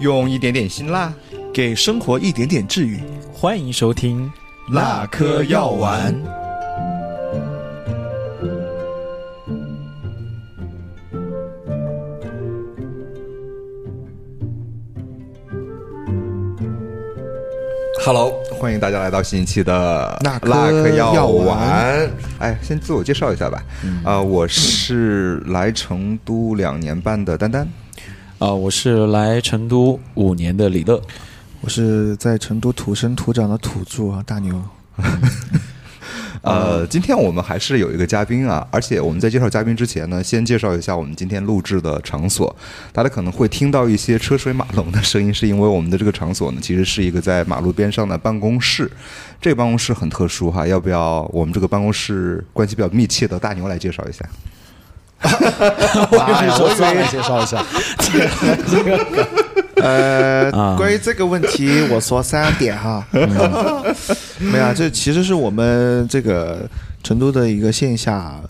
用一点点辛辣，给生活一点点治愈。欢迎收听辣科药丸。Hello，欢迎大家来到新一期的那颗辣颗药丸。哎，先自我介绍一下吧。啊、我是来成都两年半的丹丹。啊、我是来成都五年的李乐。我是在成都土生土长的土著啊，大牛。呃，今天我们还是有一个嘉宾啊，而且我们在介绍嘉宾之前呢，先介绍一下我们今天录制的场所。大家可能会听到一些车水马龙的声音，是因为我们的这个场所呢，其实是一个在马路边上的办公室。这个办公室很特殊哈，要不要我们这个办公室关系比较密切的大牛来介绍一下？我以说算了，介绍一下。呃，啊关于这个问题，我说三点哈。没有啊，这其实是我们这个成都的一个线下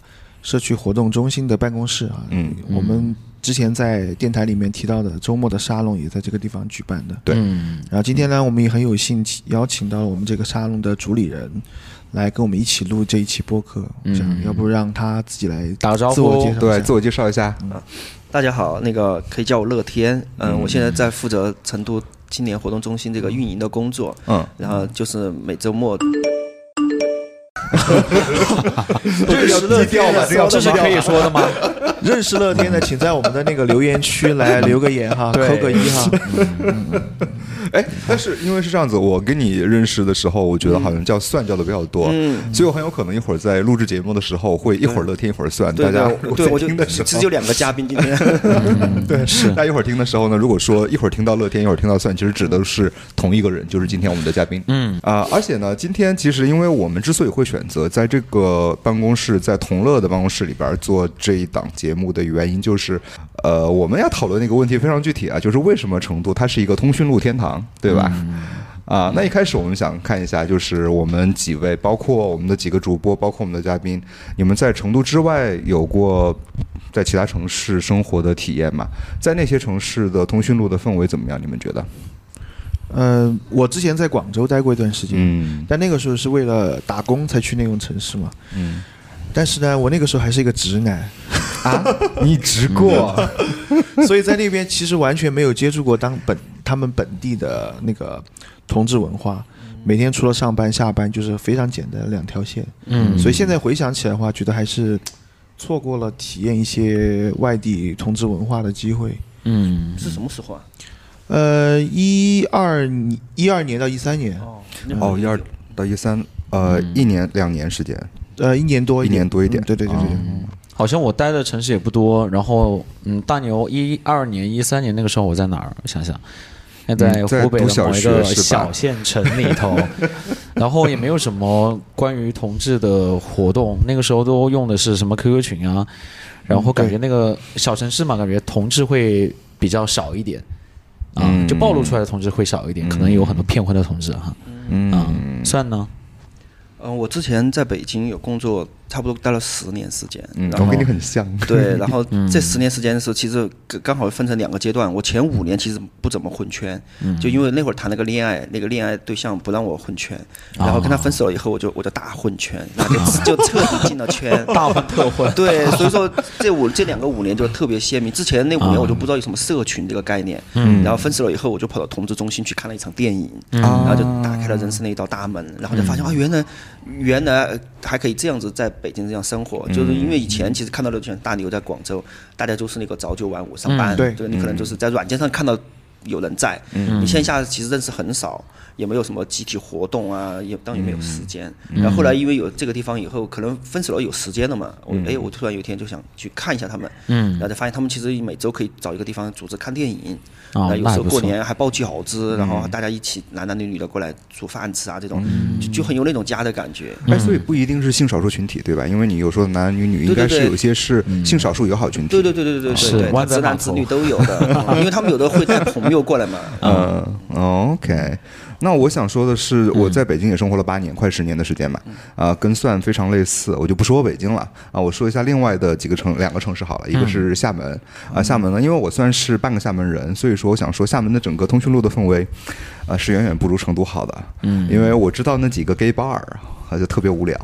社区活动中心的办公室啊。嗯，我们之前在电台里面提到的周末的沙龙也在这个地方举办的。对嗯，然后今天呢，我们也很有幸请邀请到了我们这个沙龙的主理人，来跟我们一起录这一期播客。嗯这样，要不让他自己来打个招呼自我介绍。对，自我介绍一下。嗯大家好，那个可以叫我乐天，嗯，我现在在负责成都青年活动中心这个运营的工作，嗯，然后就是每周末，这个要低调吧，这个这是可以说的吗？认识乐天的，请在我们的那个留言区来留个言哈，扣个一哈。哎，但是因为是这样子，我跟你认识的时候，我觉得好像叫算叫的比较多，嗯所以我很有可能一会儿在录制节目的时候会一会儿乐天一会儿算，大家对，对我听的时候只有两个嘉宾今天，对，是。大家一会儿听的时候呢，如果说一会儿听到乐天，一会儿听到算，其实指的是同一个人，就是今天我们的嘉宾。嗯啊、而且呢，今天其实因为我们之所以会选择在这个办公室，在同乐的办公室里边做这一档节目的原因，就是，呃，我们要讨论那个问题非常具体啊，就是为什么成都它是一个通讯录天堂，对吧？啊，那一开始我们想看一下，就是我们几位，包括我们的几个主播，包括我们的嘉宾，你们在成都之外有过在其他城市生活的体验吗？在那些城市的通讯录的氛围怎么样？你们觉得？嗯，我之前在广州待过一段时间，嗯但那个时候是为了打工才去那种城市嘛。嗯但是呢，我那个时候还是一个直男，啊，你直过？所以在那边其实完全没有接触过当本他们本地的那个同志文化。每天除了上班下班，就是非常简单的两条线。嗯所以现在回想起来的话，觉得还是错过了体验一些外地同志文化的机会。嗯是什么时候啊？呃，一二一二年到一三年，哦，哦，一二到一三，呃，一年两年时间。呃，一年多一年多一点嗯对对对对对。好像我待的城市也不多。然后，嗯，大牛一二年、一三年那个时候我在哪儿？我想想，在湖北的某一个小县城里头，然后也没有什么关于同志的活动。那个时候都用的是什么 QQ 群啊，然后感觉那个小城市嘛，感觉同志会比较少一点。啊，嗯就暴露出来的同志会少一点，可能有很多骗婚的同志哈。嗯嗯，算呢。嗯，我之前在北京有工作，差不多待了十年时间，嗯，然后我跟你很像。对，然后这十年时间的时候，其实刚刚好分成两个阶段。我前五年其实不怎么混圈，就因为那会儿谈了个恋爱，那个恋爱对象不让我混圈，然后跟他分手了以后，我就我就大混圈，然后就 就彻底进了圈，大混特混。对，所以说这五这两个五年就特别鲜明。之前那五年我就不知道有什么社群这个概念，嗯然后分手了以后，我就跑到同志中心去看了一场电影，嗯然后就打开了人生的一道大门，然后就发现啊，原来原来还可以这样子在北京这样生活，就是因为以前其实看到的全大牛在广州，大家就是那个早九晚五上班，嗯对，你可能就是在软件上看到有人在，你线下其实认识很少。也没有什么集体活动啊，也当然也没有时间。然后后来因为有这个地方以后，可能分手了有时间了嘛，我哎，我突然有一天就想去看一下他们，嗯然后就发现他们其实每周可以找一个地方组织看电影，哦那有时候过年还包饺子，然后大家一起男男女女的过来煮饭吃啊，这种就就很有那种家的感觉。哎，所以不一定是性少数群体，对吧？因为你有时候男男女女，应该是有些是性少数友好群体。对对对对对对是对对，湾仔码头直男直女都有的，嗯因为他们有的会带朋 没有过来嘛。嗯，OK。那我想说的是，我在北京也生活了八年，快十年的时间嘛，啊，跟算非常类似。我就不说北京了啊，我说一下另外的几个城，两个城市好了，一个是厦门啊，厦门呢，因为我算是半个厦门人，所以说我想说厦门的整个通讯录的氛围，啊，是远远不如成都好的。嗯，因为我知道那几个 gay bar 啊，就特别无聊，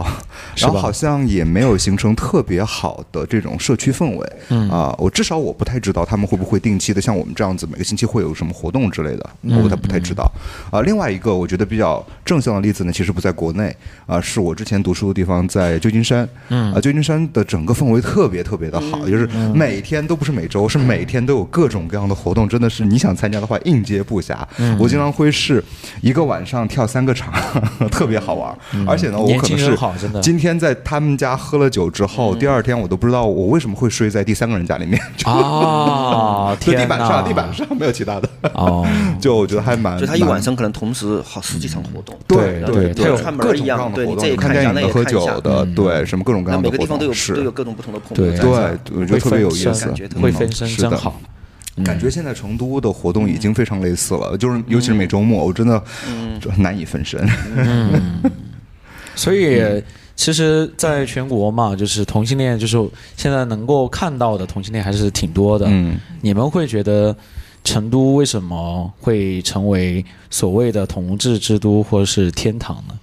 然后好像也没有形成特别好的这种社区氛围。嗯啊，我至少我不太知道他们会不会定期的像我们这样子，每个星期会有什么活动之类的，我不太不太知道。啊，另外一个我觉得比较正向的例子呢，其实不在国内啊，是我之前读书的地方，在旧金山。嗯啊，旧金山的整个氛围特别特别的好，就是每天都不是每周，是每天都有各种各样的活动，真的是你想参加的话应接不暇。我经常会是一个晚上跳三个场，特别好玩，而且呢。我可能是今天在他们家喝了酒之后，第二天我都不知道我为什么会睡在第三个人家里面 啊，就地板上，地板上没有其他的。哦，就我觉得还蛮，就他一晚上可能同时好十几场活动，对对他，有各种各样的活动，看电影的、喝酒的，对什么各种各样的，每个地方都有都有各种不同的朋友，对，我觉得特别有意思，会分身真好。感觉现在成都的活动已经非常类似了，就是尤其是每周末，我真的难以分身。所以，其实，在全国嘛，就是同性恋，就是现在能够看到的同性恋还是挺多的。嗯，你们会觉得成都为什么会成为所谓的同志之都或者是天堂呢？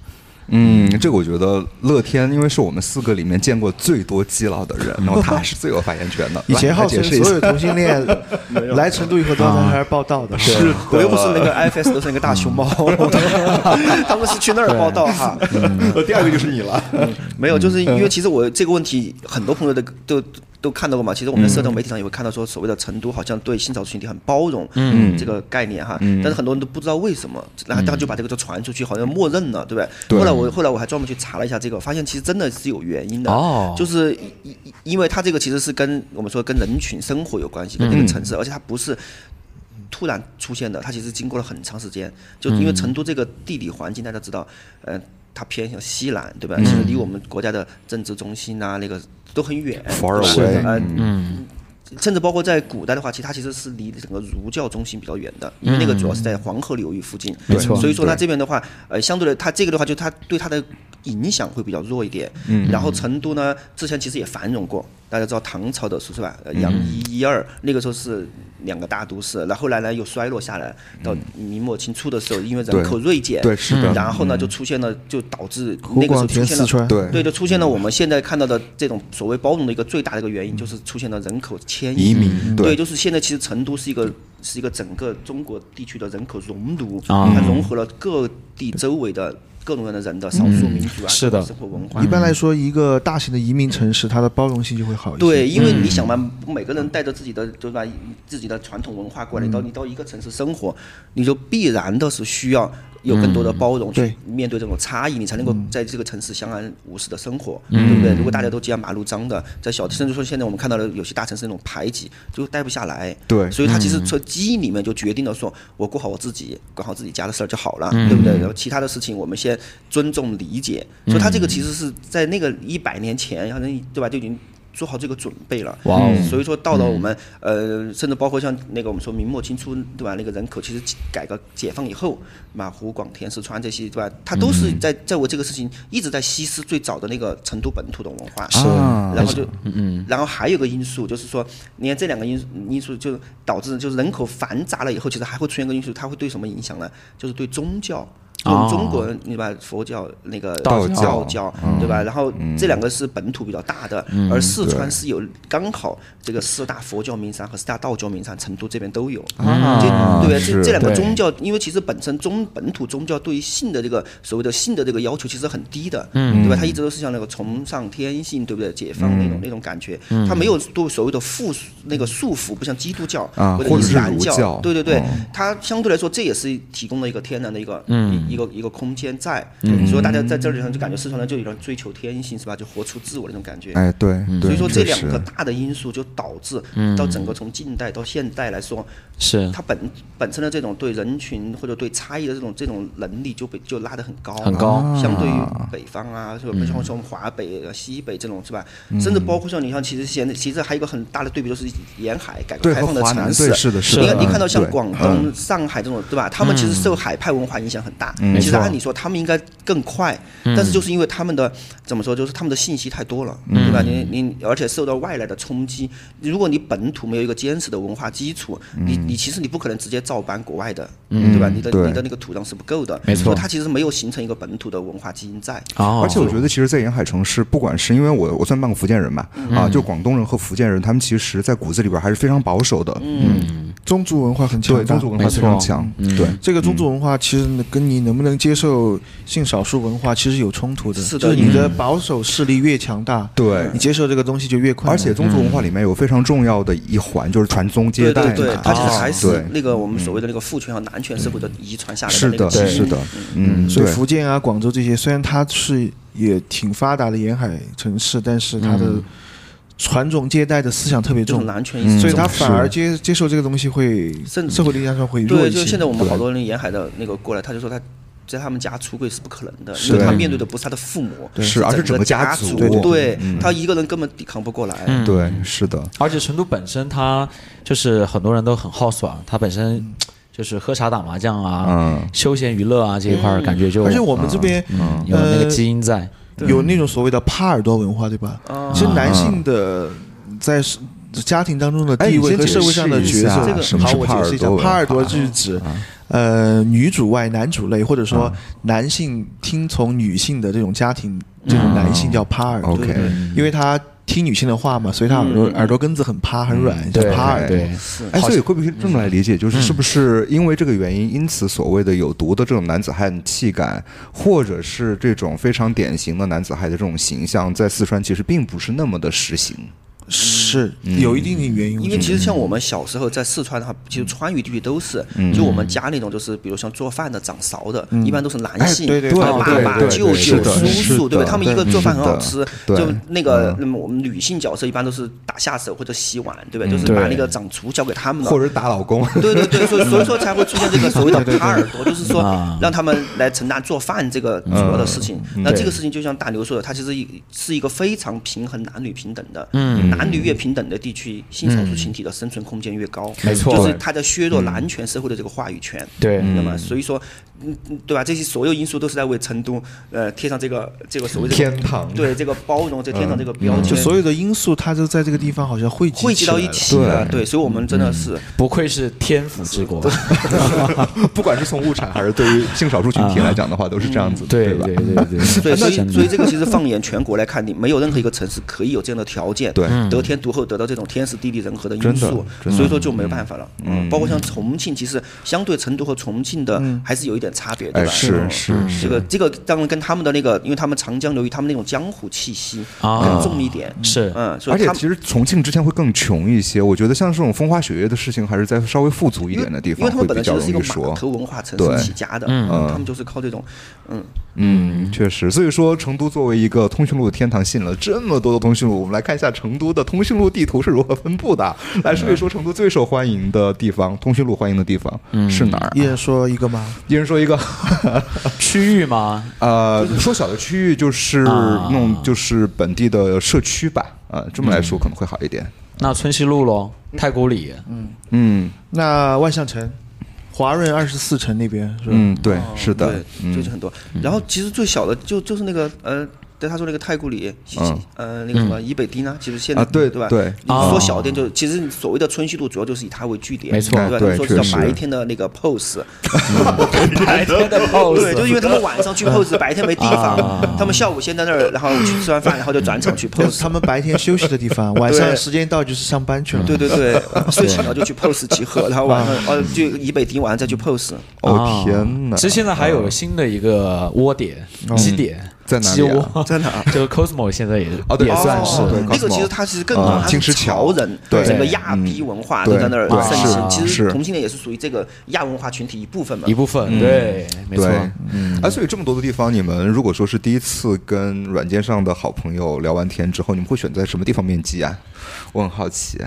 嗯，这个我觉得乐天，因为是我们四个里面见过最多基佬的人，然后他是最有发言权的。以前号称所有同性恋 来成都以后都要在那儿报道的，是，我又不是那个 IFS 都是那个大熊猫，他们是去那儿报道哈。第二个就是你了，没有，就是因为其实我这个问题，很多朋友的都。都看到过嘛？其实我们在社交媒体上也会看到说，所谓的成都好像对新少数群体很包容，嗯，这个概念哈。但是很多人都不知道为什么，然后他就把这个就传出去，好像默认了，对不对？后来我后来我还专门去查了一下这个，发现其实真的是有原因的。哦。就是因因为它这个其实是跟我们说跟人群生活有关系，跟那个城市，而且它不是突然出现的，它其实经过了很长时间。就因为成都这个地理环境，大家知道，呃，它偏向西南，对吧？其实离我们国家的政治中心啊，那个。都很远，是的，嗯，甚至包括在古代的话，其实它其实是离整个儒教中心比较远的，因为那个主要是在黄河流域附近，没错。所以说它这边的话，呃，相对的，它这个的话，就它对它的影响会比较弱一点。嗯。然后成都呢，之前其实也繁荣过，大家知道唐朝的时候是吧？杨一、一二，那个时候是。两个大都市，然后后来呢又衰落下来，到明末清初的时候，因为人口锐减，对是的，然后呢就出现了，就导致那个时候出现了，对对，就出现了我们现在看到的这种所谓包容的一个最大的一个原因，就是出现了人口迁移，移民，对，就是现在其实成都是一个是一个整个中国地区的人口熔炉，它融合了各地周围的。各种各样的人的少数民族啊，是的，生活文化。一般来说，一个大型的移民城市，它的包容性就会好一些。对，因为你想嘛，每个人带着自己的对吧，自己的传统文化过来，到你到一个城市生活，你就必然的是需要。有更多的包容去面对这种差异，你才能够在这个城市相安无事的生活，对不对？如果大家都这样马路脏的，在小甚至说现在我们看到的有些大城市那种排挤，就待不下来。对，所以他其实从基因里面就决定了，说我过好我自己，管好自己家的事儿就好了，对不对？然后其他的事情我们先尊重理解。所以他这个其实是在那个一百年前，好像对吧？就已经。做好这个准备了，所以说到了我们呃，甚至包括像那个我们说明末清初对吧？那个人口其实改革解放以后，马湖广田四川这些对吧？它都是在在我这个事情一直在稀释最早的那个成都本土的文化，是，然后就嗯，然后还有个因素就是说，你看这两个因因素就导致就是人口繁杂了以后，其实还会出现个因素，它会对什么影响呢？就是对宗教。我们中国人，你把佛教那个道教，对吧？然后这两个是本土比较大的，而四川是有刚好这个四大佛教名山和四大道教名山，成都这边都有。啊，对这这两个宗教，因为其实本身中本土宗教对于性的这个所谓的性的这个要求其实很低的，对吧？它一直都是像那个崇尚天性，对不对？解放那种那种感觉，它没有对所谓的束那个束缚，不像基督教或者伊斯兰教，对对对，它相对来说这也是提供了一个天然的一个。一个一个空间在，嗯所以大家在这里上就感觉四川人就有点追求天性是吧？就活出自我那种感觉。哎，对，对所以说这两个大的因素就导致到整个从近代到现代来说，是它本本身的这种对人群或者对差异的这种这种能力就被就拉得很高，很高相对于北方啊，是吧？像说我们华北、西北这种是吧？甚至包括像你像，其实现在其实还有一个很大的对比，就是沿海改革开放的城市，是的是的你看你嗯看到像广东、上海这种对吧？他们其实受海派文化影响很大。嗯其实按理说他们应该更快，但是就是因为他们的怎么说，就是他们的信息太多了，对吧？你你而且受到外来的冲击，如果你本土没有一个坚实的文化基础，你你其实你不可能直接照搬国外的，对吧？你的你的那个土壤是不够的，没错。所以它其实没有形成一个本土的文化基因在。哦，而且我觉得，其实，在沿海城市，不管是因为我我算半个福建人嘛，嗯。啊，就广东人和福建人，他们其实，在骨子里边还是非常保守的，嗯，宗族文化很强对，宗。族文化非常强，对，这个宗族文化其实跟你能不能接受性少数文化其实有冲突的，是的就是你的保守势力越强大，对。你接受这个东西就越困难。而且宗族文化里面有非常重要的一环，就是传宗接代对，对对，它其实还是那个我们所谓的那个父权和男权社会的遗传下来是的，那个基因。是的，嗯，所以福建啊、广州这些，虽然它是也挺发达的沿海城市，但是它的传宗接代的思想特别重，男权意识嗯。所以他反而接接受这个东西会甚至社会力量上会弱对，一些。就现在我们好多人沿海的那个过来，他就说他在他们家出柜是不可能的，因为他面对的不是他的父母，是而是整整个家家族。对对对嗯他一个人根本抵抗不过来。对，是的，而且成都本身他就是很多人都很好爽，他本身就是喝茶打麻将啊，嗯。休闲娱乐啊这一块感觉就而且我们这边嗯有那个基因在。有那种所谓的耙耳朵文化，对吧？啊。其实男性的在家庭当中的地位和社会上的角色，好，什么是我解释一下，耙耳朵耙耳朵就是指呃女主外男主内，或者说啊。男性听从女性的这种家庭，这种男性叫趴耳朵，OK。因为他听女性的话嘛，所以他耳朵耳朵根子很趴很软，叫对耙耳朵。对，哎，所以会不会这么来理解？就是是不是因为这个原因，因此所谓的有毒的这种男子汉气概，或者是这种非常典型的男子汉的这种形象，在四川其实并不是那么的实行。是有一定的原因，因为其实像我们小时候在四川的话，其实川渝地区都是，就我们家那种就是，比如像做饭的、掌勺的，一般都是男性，哎对对对爸爸、舅舅、叔叔，对不对？吧？他们一个做饭很好吃，对就那个嗯，那么我们女性角色一般都是打下手或者洗碗，对吧？就是把那个掌厨交给他们或。者打老公，对对对，所以所以说才会出现这个所谓的 耙耳朵，就是说啊。让他们来承担做饭这个主要的事情。那这个事情就像大刘说的，它其实一是一个非常平衡男女平等的，嗯，男女越平等的地区，性少数群体的生存空间越高，没错。就是它在削弱男权社会的这个话语权。对。那么所以说，嗯，嗯对吧？这些所有因素都是在为成都呃贴上这个这个所谓的天堂对这个包容这天堂这个标签，就所有的因素，它就在这个地方好像汇集汇集到一起了。对，所以我们真的是不愧是天府之国。不管是从物产还是对于性少数群体来讲的话，都是这样子的，吧？对对对 对，所以所以这个其实放眼全国来看，你没有任何一个城市可以有这样的条件，对得天独厚，得到这种天时地利人和的因素，所以说就没办法了。嗯，包括像重庆，其实相对成都和重庆的还是有一点差别，对哎，吧？是嗯是是，这个这个当然跟他们的那个，因为他们长江流域，他们那种江湖气息啊更重一点。是嗯，所而且以他其实重庆之前会更穷一些，我觉得像这种风花雪月的事情，还是在稍微富足一点的地方因为他方会比较们本来其实容易说。是一个码头文化城对市起家的，嗯嗯他们就是靠这种，嗯，嗯，确实，所以说成都作为一个通讯录的天堂，吸引了这么多的通讯录。我们来看一下成都的通讯录地图是如何分布的。来说一说成都最受欢迎的地方，通讯录欢迎的地方是哪儿啊？一人说一个吗？一人说一个，区域吗？呃，说小的区域就是啊那种就是本地的社区吧，呃，这么来说可能会好一点。那春熙路喽，太古里，嗯嗯那万象城、华润二十四城那边是吧？嗯，对，是的就是很多。然后其实最小的就就是那个呃，对他说那个太古里，西西呃那个什么以北町呢，其实现在啊对对吧？对你说小店就其实所谓的春熙路主要就是以它为据点，没错对吧？他对们说是叫白天的那个 pose，白天的 pose，对，就因为他们晚上去 pose，白天没地方，他们下午先在那儿，然后去吃完饭，然后就转场去 pose。他们白天休息的地方，晚上时间到就是上班去了。对对对，睡醒了就去 pose 集合，然后晚上哦就以北町，晚上再去 pose。哦啊天哪！其实现在还有新的一个窝点、基点，在哪鸡里啊？在哪？这个 Cosmo 现在也哦对也算是哦对那个其实它其实更啊它是金石桥潮人，对整个亚逼文化对都在那儿对盛行。是其实是同性恋也是属于这个亚文化群体一部分嘛一。部分，对，没错。对，嗯，啊，所以这么多的地方，你们如果说是第一次跟软件上的好朋友聊完天之后，你们会选择在什么地方面基啊？我很好奇。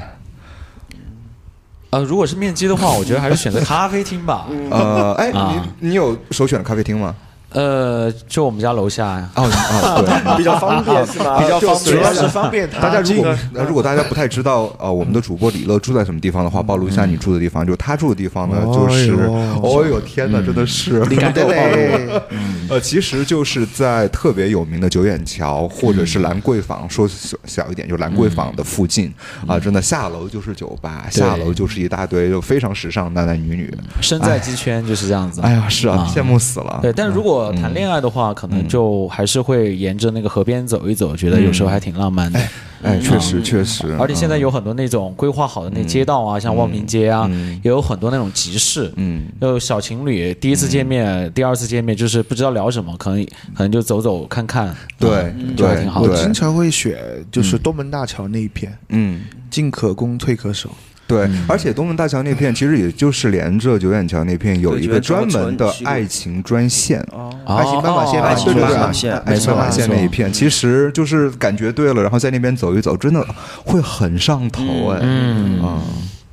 呃，如果是面基的话，我觉得还是选择咖啡厅吧。呃，哎，啊你你有首选的咖啡厅吗？呃，就我们家楼下呀。哦哦，对。比较方便是吗？比较方主便，要是方便他大家如果如果大家不太知道呃我们的主播李乐住在什么地方的话，暴露一下你住的地方，就是他住的地方呢，就是哦哦呦天哪，真的是领的嘞，呃，其实就是在特别有名的九眼桥或者是兰桂坊，说小小一点就兰桂坊的附近啊，真的下楼就是酒吧，下楼就是一大堆就非常时尚男男女女。身在鸡圈就是这样子。哎呀，是啊，羡慕死了。对，但是如果谈恋爱的话，可能就还是会沿着那个河边走一走，觉得有时候还挺浪漫的。哎，确实确实，而且现在有很多那种规划好的那街道啊，像望平街啊，也有很多那种集市。嗯，就小情侣第一次见面、第二次见面，就是不知道聊什么，可能可能就走走看看，对啊就还对挺好的。我经常会选就是东门大桥那一片，嗯。进可攻退可守。对，而且东门大桥那片其实也就是连着九眼桥那片有一个专门的爱情专线，哦。爱情斑马线爱情对对对，斑马线爱情斑马线那一片，其实就是感觉对了，然后在那边走一走，真的会很上头哎，嗯。啊，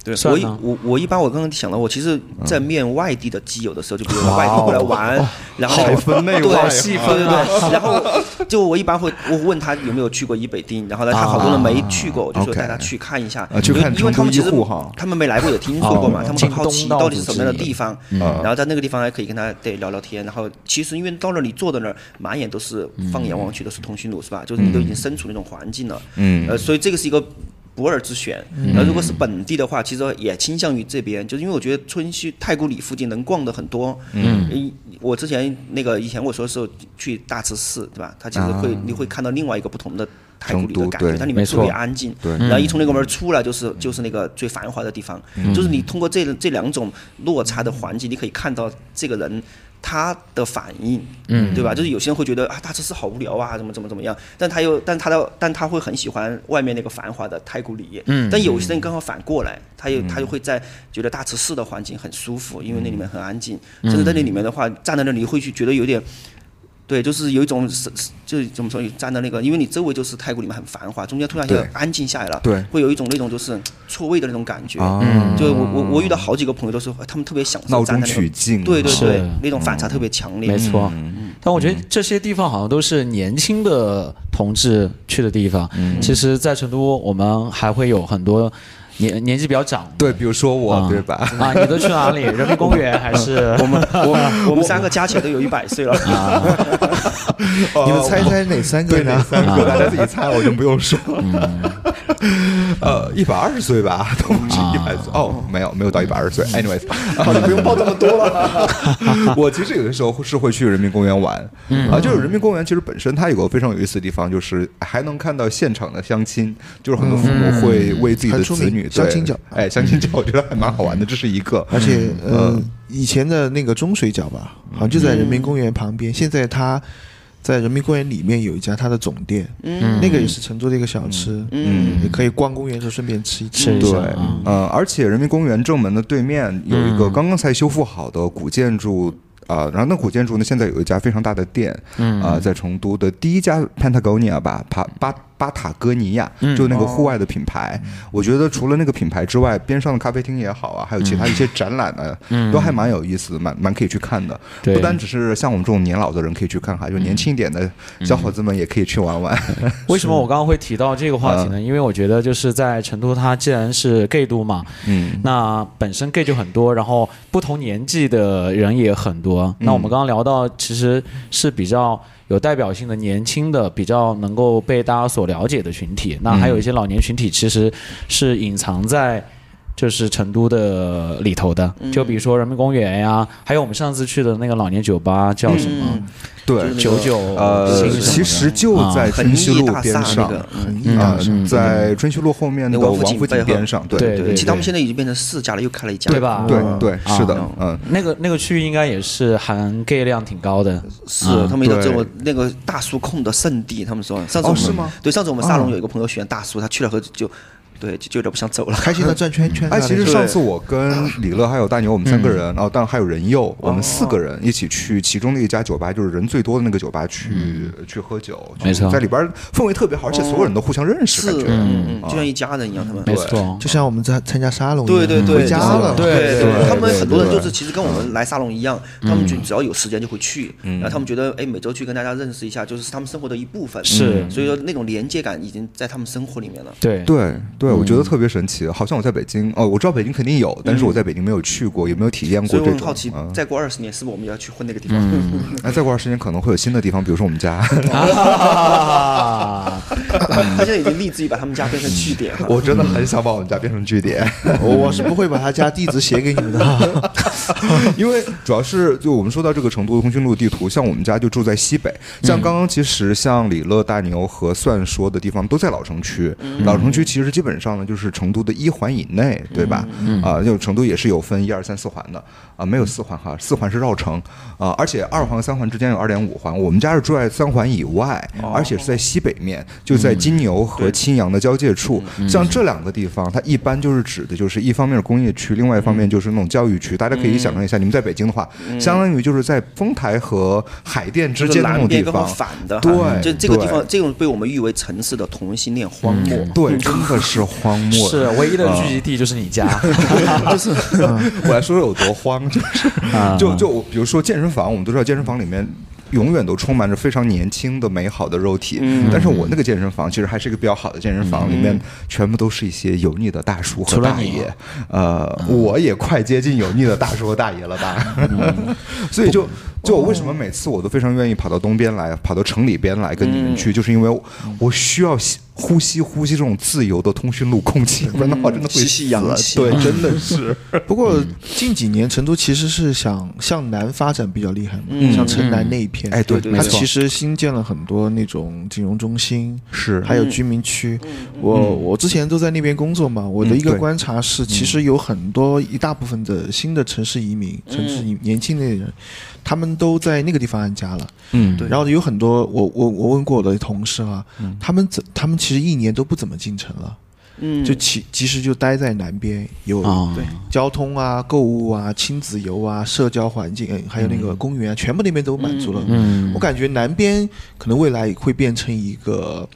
对，我一我我一般我刚刚想到，我其实，在面外地的基友的时候，就比如说外地过来玩，然后还分内对外细 对对对，然后就我一般会我问他有没有去过伊北町，然后呢，他好多人没去过，我就说带他去看一下，啊去因为看因为他们其实他们没来过也听说过嘛哦，他们很好奇到底是什么样的地方，嗯。然后在那个地方还可以跟他对聊聊天，然后其实因为到那里坐在那儿，满眼都是放眼望去都是通讯录是吧？就是你都已经身处那种环境了，嗯。呃，所以这个是一个不二之选。然后如果是本地的话，其实也倾向于这边，就是因为我觉得春熙太古里附近能逛的很多。嗯，我之前那个以前我说是去大慈寺，对吧？它其实会、你会看到另外一个不同的。太古里的感觉，它里面特别安静，对然后一从那个门出来就是就是那个最繁华的地方，就是你通过这这两种落差的环境，你可以看到这个人他的反应，嗯，对吧？就是有些人会觉得啊，大慈寺好无聊啊，怎么怎么怎么样，但他又但他的但他会很喜欢外面那个繁华的太古里，嗯，但有些人刚好反过来，他又他又会在觉得大慈寺的环境很舒服，因为那里面很安静，甚至在那里面的话，站在那里会去觉得有点。对，就是有一种是，是就是怎么说，站在那个，因为你周围就是太古里面很繁华，中间突然一下安静下来了，对会有一种那种就是错位的那种感觉。嗯就我我我遇到好几个朋友都是，他们特别享受闹中站在那取静，对对对，那种反差特别强烈。没错，但我觉得这些地方好像都是年轻的同志去的地方。其实，在成都我们还会有很多年年纪比较长的对，比如说我，啊对吧？啊，你都去哪里？人民公园还是？我们我 我们三个加起来都有一百岁了。你们猜一猜哪三个对？三个？大家自己猜，我就不用说。呃，一百二十岁吧，都不止一百岁。哦，没有，没有到一百二十岁。Anyways，啊，你不用报这么多了。我其实有的时候是会去人民公园玩，啊，就是人民公园其实本身它有个非常有意思的地方，就是还能看到现场的相亲，就是很多父母会为自己的子女对相亲角哎，相亲角，我觉得还蛮好玩的，这是一个。而且，嗯，以前的那个中水角吧，好像就在人民公园旁边。现在它在人民公园里面有一家它的总店，嗯。那个也是成都的一个小吃，嗯。也可以逛公园的时候顺便吃一吃。对吃一下，啊呃，而且人民公园正门的对面有一个嗯。刚刚才修复好的古建筑。啊、然后那古建筑呢，现在有一家非常大的店，嗯。啊、在成都的第一家 Patagonia 吧，帕巴巴塔哥尼亚，嗯就那个户外的品牌。我觉得除了那个品牌之外，边上的咖啡厅也好啊，还有其他一些展览呢，都还蛮有意思的，蛮蛮可以去看的。不单只是像我们这种年老的人可以去看哈，就年轻一点的小伙子们也可以去玩玩。为什么我刚刚会提到这个话题呢？因为我觉得就是在成都，它既然是 gay 都嘛，嗯，那本身 gay 就很多，然后不同年纪的人也很多。那我们刚刚聊到，其实是比较有代表性的年轻的，比较能够被大家所了解的群体。那还有一些老年群体，其实是隐藏在就是成都的里头的，就比如说人民公园呀，还有我们上次去的那个老年酒吧叫什么？对，九九呃，其实就在春熙路毅大厦那边上啊，在春熙路后面的那王府王府井边上，对对对其实他们现在已经变成四家了，又开了一家，对？吧？对对，啊。是的，嗯。那个那个区域应该也是含 gay 量挺高的，是啊。他们有这对种那个大叔控的圣地，他们说上次我们哦是吗？对，上次我们沙龙哦有一个朋友选大叔，他去了后就对就就有点不想走了。开心的转圈圈。哎，其实上次我跟李乐还有大牛，我们三个人，哦，当然还有任佑，我们四个人一起去其中的一家酒吧，就是人最多的那个酒吧去去喝酒，没错。在里边氛围特别好，而且所有人都互相认识，是，感觉。嗯嗯，就像一家人一样，他们没错，就像我们在参加沙龙一样，对对对，回家了，对对对他们很多人就是其实跟我们来沙龙一样，他们就只要有时间就会去，然后他们觉得哎每周去跟大家认识一下，就是他们生活的一部分，是。所以说那种连接感已经在他们生活里面了。对。对对，我觉得特别神奇，好像我在北京哦，我知道北京肯定有，但是我在北京没有去过，也没有体验过这种？以我很好奇，嗯再过二十年是不是我们要去混那个地方？那再过二十年可能会有新的地方，比如说我们家。啊，他现在已经立志于把他们家变成据点。我真的很想把我们家变成据点。我 我是不会把他家地址写给你们的。因为主要是就我们说到这个成都的通讯录地图，像我们家就住在西北，像刚刚其实像李乐、大牛和算说的地方都在老城区，老城区其实基本上呢就是成都的一环以内，对吧？啊，就成都也是有分一二三四环的啊，没有四环哈，四环是绕城啊，而且二环和三环之间有二点五环，我们家是住在三环以外，而且是在西北面，就在金牛和青羊的交界处。像这两个地方，它一般就是指的就是一方面是工业区，另外一方面就是那种教育区。大家可以想象一下，你们在北京的话，相当于就是在丰台和海淀之间的那种地方。反的，对就这个地方，这种被我们誉为城市的同性恋荒漠。对，真的是荒漠。是唯一的聚集地就是你家，就是我来说说有多荒，就是啊。就就比如说健身房，我们都知道健身房里面。永远都充满着非常年轻的、美好的肉体，嗯。但是我那个健身房其实还是一个比较好的健身房，里面全部都是一些油腻的大叔和大爷，呃，我也快接近油腻的大叔和大爷了吧？所以就就我为什么每次我都非常愿意跑到东边来，跑到城里边来跟你们去，就是因为我我需要吸呼吸呼吸这种自由的通讯录空气，不然的话真的会吸吸氧气。对，真的是。不过近几年成都其实是想向南发展比较厉害嘛，嗯像城南那一片，哎，对，它没错。其实新建了很多那种金融中心，是。还有居民区。我我之前都在那边工作嘛，我的一个观察是，其实有很多一大部分的新的城市移民、城市移年轻的人，他们都在那个地方安家了。嗯，对然后有很多，我我我问过我的同事啊，他们怎他们其实一年都不怎么进城了，嗯，就其其实就待在南边，有啊，对。交通啊、购物啊、亲子游啊、社交环境，呃还有那个公园啊，全部那边都满足了。嗯。我感觉南边可能未来会变成一个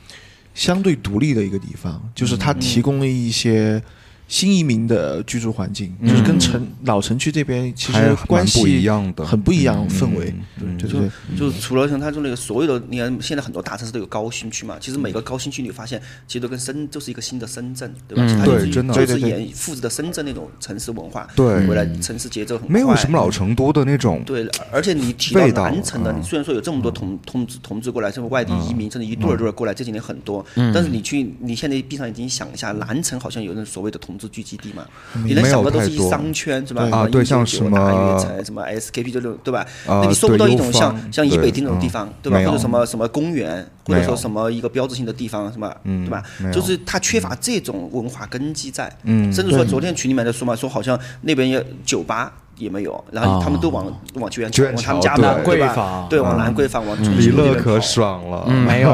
相对独立的一个地方，就是它提供了一些新移民的居住环境，就是跟城老城区这边其实关系不一样的。很不一样氛围。嗯对对对，就除了像他说那个所有的，你看现在很多大城市都有高新区嘛，其实每个高新区你发现，其实都跟深就是一个新的深圳，对吧？就是对真的。就是对对对沿复制的深圳那种城市文化，对。未来城市节奏很快，没有什么老成都的那种，对，而且你提到南城的，嗯。你虽然说有这么多同同志同志过来，甚至外地移民，甚至一对儿对儿过来，这几年很多，但是你去，你现在闭上眼睛想一下，南城好像有那所谓的同志聚集地嘛？你能想到都是一商圈是吧？对啊对像什么大悦城、什么 SKP 这种，对吧？啊那你搜不到一种像像以北町那种地嗯方，对吧？或者什么什么公园，或者说什么一个标志性的地方，是吧？嗯对吧就是它缺乏这种文化根基在，嗯甚至说昨天群里面在说嘛，说好像那边有酒吧也没有，然后他们都往往九元九元往他们家门，对。吧对，往兰桂坊，往重李庆那边乐可爽了。嗯，没有，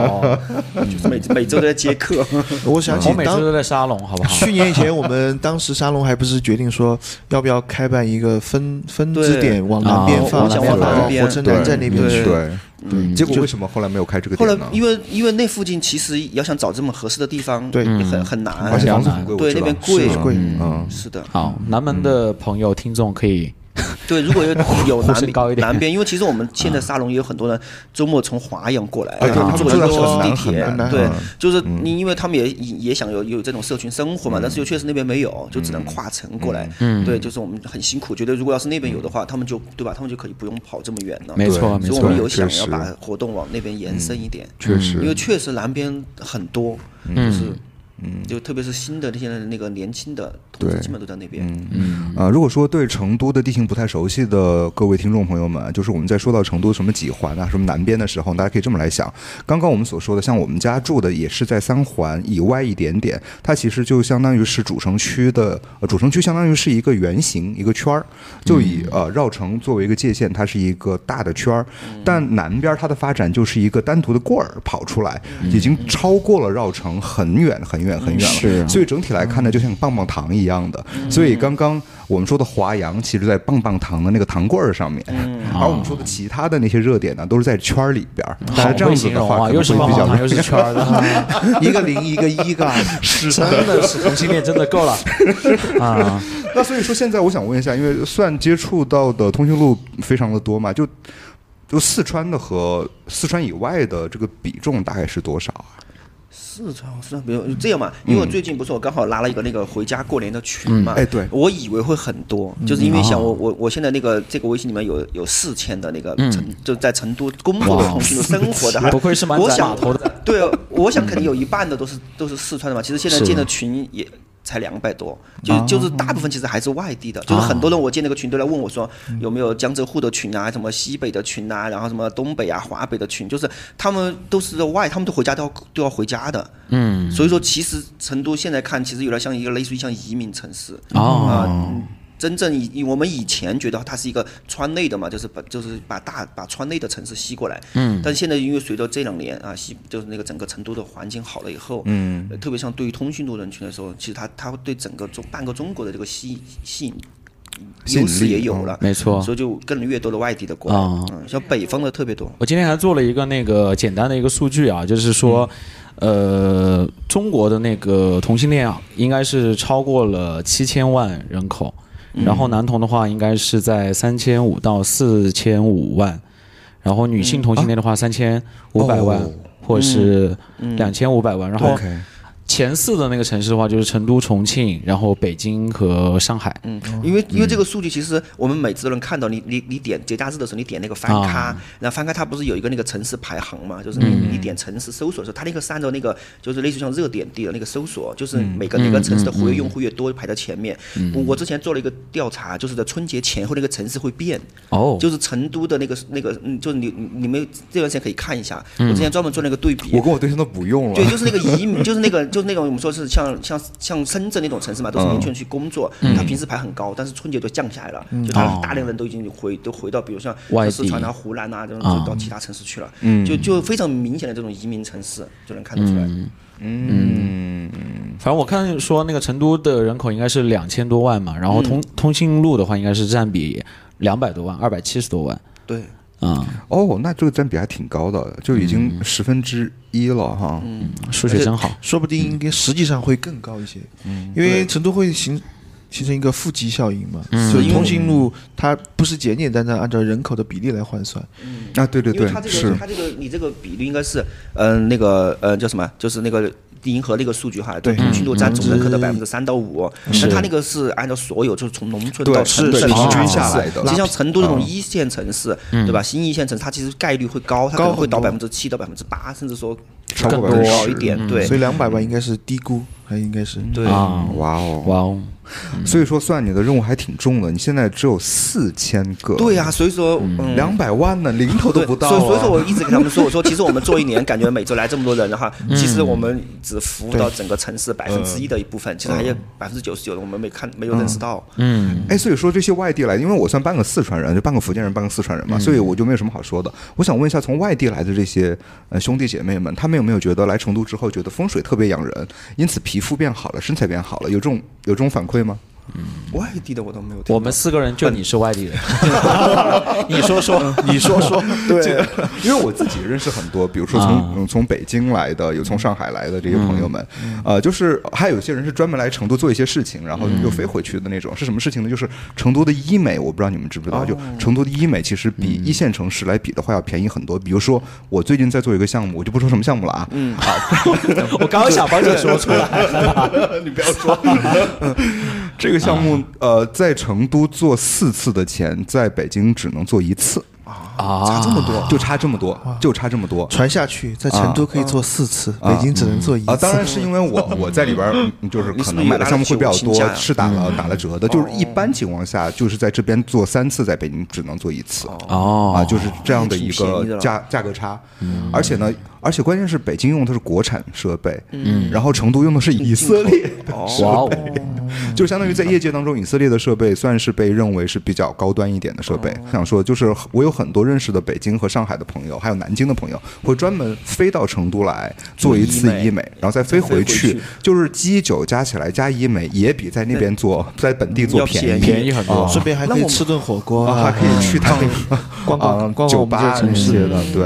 就是每每周都在接客。我想起当我每周都在沙龙，好不好？去年以前，我们当时沙龙还不是决定说要不要开办一个分分支点往南边啊放，往然后往南到边火车南站那边去。对，嗯。结果为什么后来没有开这个后来店呢？因为因为那附近其实要想找这么合适的地方，对。很很难，而且房子很贵，我对知道。那边贵。是贵嗯，是的，好，南门的朋友、听众可以 对，如果有 有南边南边，因为其实我们现在沙龙也有很多人周末从华阳过来，坐一个地铁对嗯，就是你因为他们也也也想有有这种社群生活嘛，但是又确实那边没有，就只能跨城过来，嗯。对，就是我们很辛苦，觉得如果要是那边有的话，他们就对吧，他们就可以不用跑这么远了，没错，没错。所以我们，有想要把活动往那边延伸一点，确实。因为确实南边很多，嗯。就是嗯，就特别是新的这些那个年轻的同志，对。基本都在那边。嗯啊、如果说对成都的地形不太熟悉的各位听众朋友们，就是我们在说到成都什么几环啊、什么南边的时候，大家可以这么来想：刚刚我们所说的，像我们家住的也是在三环以外一点点，它其实就相当于是主城区的，呃，主城区相当于是一个圆形一个圈儿，就以呃绕城作为一个界限，它是一个大的圈儿。但南边它的发展就是一个单独的棍儿跑出来，已经超过了绕城很远很远很远了。是所以整体来看呢，就像棒棒糖一样的。所以刚刚我们说的华阳，其实在棒棒糖的那个糖棍儿上面，而我们说的其他的那些热点呢，都是在圈儿里边儿。好这样子的话，形容啊，又是能会比较棒棒糖，又是圈儿的，一个零一个一个，是真的是同性恋真的够了啊！那所以说，现在我想问一下，因为算接触到的通讯录非常的多嘛，就就四川的和四川以外的这个比重大概是多少啊？四川，四川，比如这样嘛，因为我最近不是我刚好拉了一个那个回家过年的群嘛，哎对。我以为会很多，就是因为想我我我现在那个这个微信里面有有四千的那个成就在成都工作的哇同学生活的，还不愧是码头的，对，我想肯定有一半的都是都是四川的嘛，其实现在建的群也。才两百多，就就是大部分其实还是外地的，就是很多人我建那个群都来问我说有没有江浙沪的群啊，什么西北的群啊，然后什么东北啊、华北的群，就是他们都是在外，他们都回家都要都要回家的，嗯，所以说其实成都现在看其实有点像一个类似于像移民城市。哦。啊。嗯真正以以我们以前觉得它是一个川内的嘛，就是把就是把大把川内的城市吸过来，嗯，但是现在因为随着这两年啊，吸就是那个整个成都的环境好了以后，嗯，特别像对于通讯录人群来说，其实它它会对整个中半个中国的这个吸吸引优势也有了，没错。所以就更越多的外地的过来，啊。嗯，像北方的特别多，我今天还做了一个那个简单的一个数据啊，就是说，呃，中国的那个同性恋啊，应该是超过了七千万人口，然后男童的话应该是在三千五到四千五万，然后女性同性恋的话三千五百万哦。或者是两千五百万，然后前四的那个城市的话就是成都、重庆，然后北京和上海。嗯，因为因为这个数据其实我们每次都能看到，你你你点节假日的时候，你点那个翻咖，啊然后翻咖它不是有一个那个城市排行嘛？就是你你点城市搜索的时候，它那个是按照那个就是类似于像热点地的那个搜索，就是每个哪个城市的活跃用户越多排在前面。我我之前做了一个调查，就是在春节前后那个城市会变，哦，就是成都的那个那个嗯，就是你你你们这段时间可以看一下，我之前专门做了一个对比。我跟我对象都不用了。对，就是那个移民，就是那个，就是那种我们说是像像像深圳那种城市嘛，都是年轻人去工作，他平时排很高，但是春节都降下来了，就他大量人都已经回都回到，比如像外四川啊、地湖南啊这种，到其他城市去了，就就非常明显的这种移民城市就能看得出来。嗯，反正我看说那个成都的人口应该是两千多万嘛，然后通、通信录的话应该是占比两百多万，二百七十多万。对，啊、哦，那这个占比还挺高的，就已经十分之一了哈。数学真好。说不定应该实际上会更高一些，因为成都会形形成一个负极效应嘛，所以通讯录它不是简简单单按照人口的比例来换算，啊，对对对因为它，这是。个它这个你这个比例应该是，嗯、那个呃叫什么，就是那个。银河那个数据哈，对。通讯录占总人口的嗯。百分之三到五，那它那个是按照所有，就是从农村对到城是是镇的城平均市下来的。其实像成都这种嗯。一线城市，对吧？新一线城市，它其实概率会高，它可能会到百分之七到百分之八，甚至说超过更多10%高一点。对。所以两百万应该是低估，还应该是。对。啊，哇哦，哇哦，所以说算你的任务还挺重的，你现在只有四千个，对呀，所以说嗯。两百万呢，零头都不到啊。所以所以说我一直跟他们说，我说其实我们做一年，感觉每周来这么多人的话，其实我们只服务到整个城市百分之一的一部分，其实还有百分之九十九的我们没看没有认识到。嗯，哎，所以说这些外地来，因为我算半个四川人，就半个福建人，半个四川人嘛，所以我就没有什么好说的。我想问一下，从外地来的这些呃兄弟姐妹们，他们有没有觉得来成都之后觉得风水特别养人，因此皮肤变好了，身材变好了？有这种有这种反馈吗？外地的我都没有听。我们四个人就你是外地人，你说说，你说说，对，因为我自己认识很多，比如说从、从北京来的，有从上海来的这些朋友们，呃，就是还有一些人是专门来成都做一些事情，然后又飞回去的那种。是什么事情呢？就是成都的医美，我不知道你们知不知道，就成都的医美其实比一线城市来比的话要便宜很多。比如说我最近在做一个项目，我就不说什么项目了啊，嗯。好，我刚刚想帮你说出来，你不要说。这个项目呃，在成都做四次的钱，在北京只能做一次。啊，差这么多，就差这么多，就差这么多。传下去，在成都可以做四次，北京只能做一次。啊，当然是因为我 我在里边就是可能买的项目会比较多，是打了打了折的。就是一般情况下，就是在这边做三次，在北京只能做一次。哦啊，就是这样的一个价价格差。而且呢，而且关键是北京用的是国产设备，嗯，然后成都用的是以色列的设备，就相当于在业界当中，以色列的设备算是被认为是比较高端一点的设备。想说，就是我有很多认识的北京和上海的朋友，还有南京的朋友，会专门飞到成都来做一次医美，然后再飞回去回去，就是基酒加起来加医美也比在那边做，在本地做便宜。便宜很多。顺便还可以吃顿火锅。啊，还可以去趟逛啊逛逛酒吧那个城市些的，对，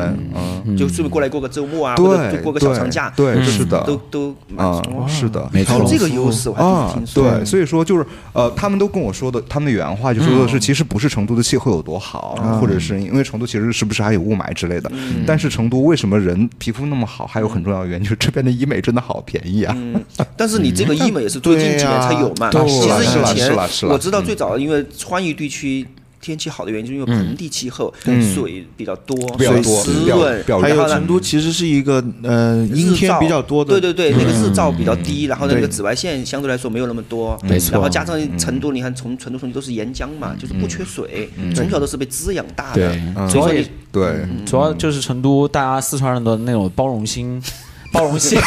嗯，就顺便过来过个周末啊，或者对就过个小长假，对，对是的，都都蛮啊，是的，没错这个优势，我还啊挺听，说的。对，所以说就是呃，他们都跟我说的，他们的原话就说的是，其实不是成都的气候有多好，或者是因为成都其实是不是还有雾霾之类的，但是成都为什么人皮肤那么好，还有很重要的原因就是这边的医美真的好便宜啊。嗯，但是你这个医美也是最近几年才有嘛。对啊其实以前我知道最早因为川渝地区。天气好的原因，就是因为盆地气候，水比较多，湿润，还有成都其实是一个呃阴天比较多的，对对对，那个日照比较低，然后那个紫外线相对来说没有那么多，没错。然后加上成都，你看从成都从都是沿江嘛，就是不缺水，从小都是被滋养大的。对，嗯主要也对，主要就是成都，大家四川人的那种包容心，包容性，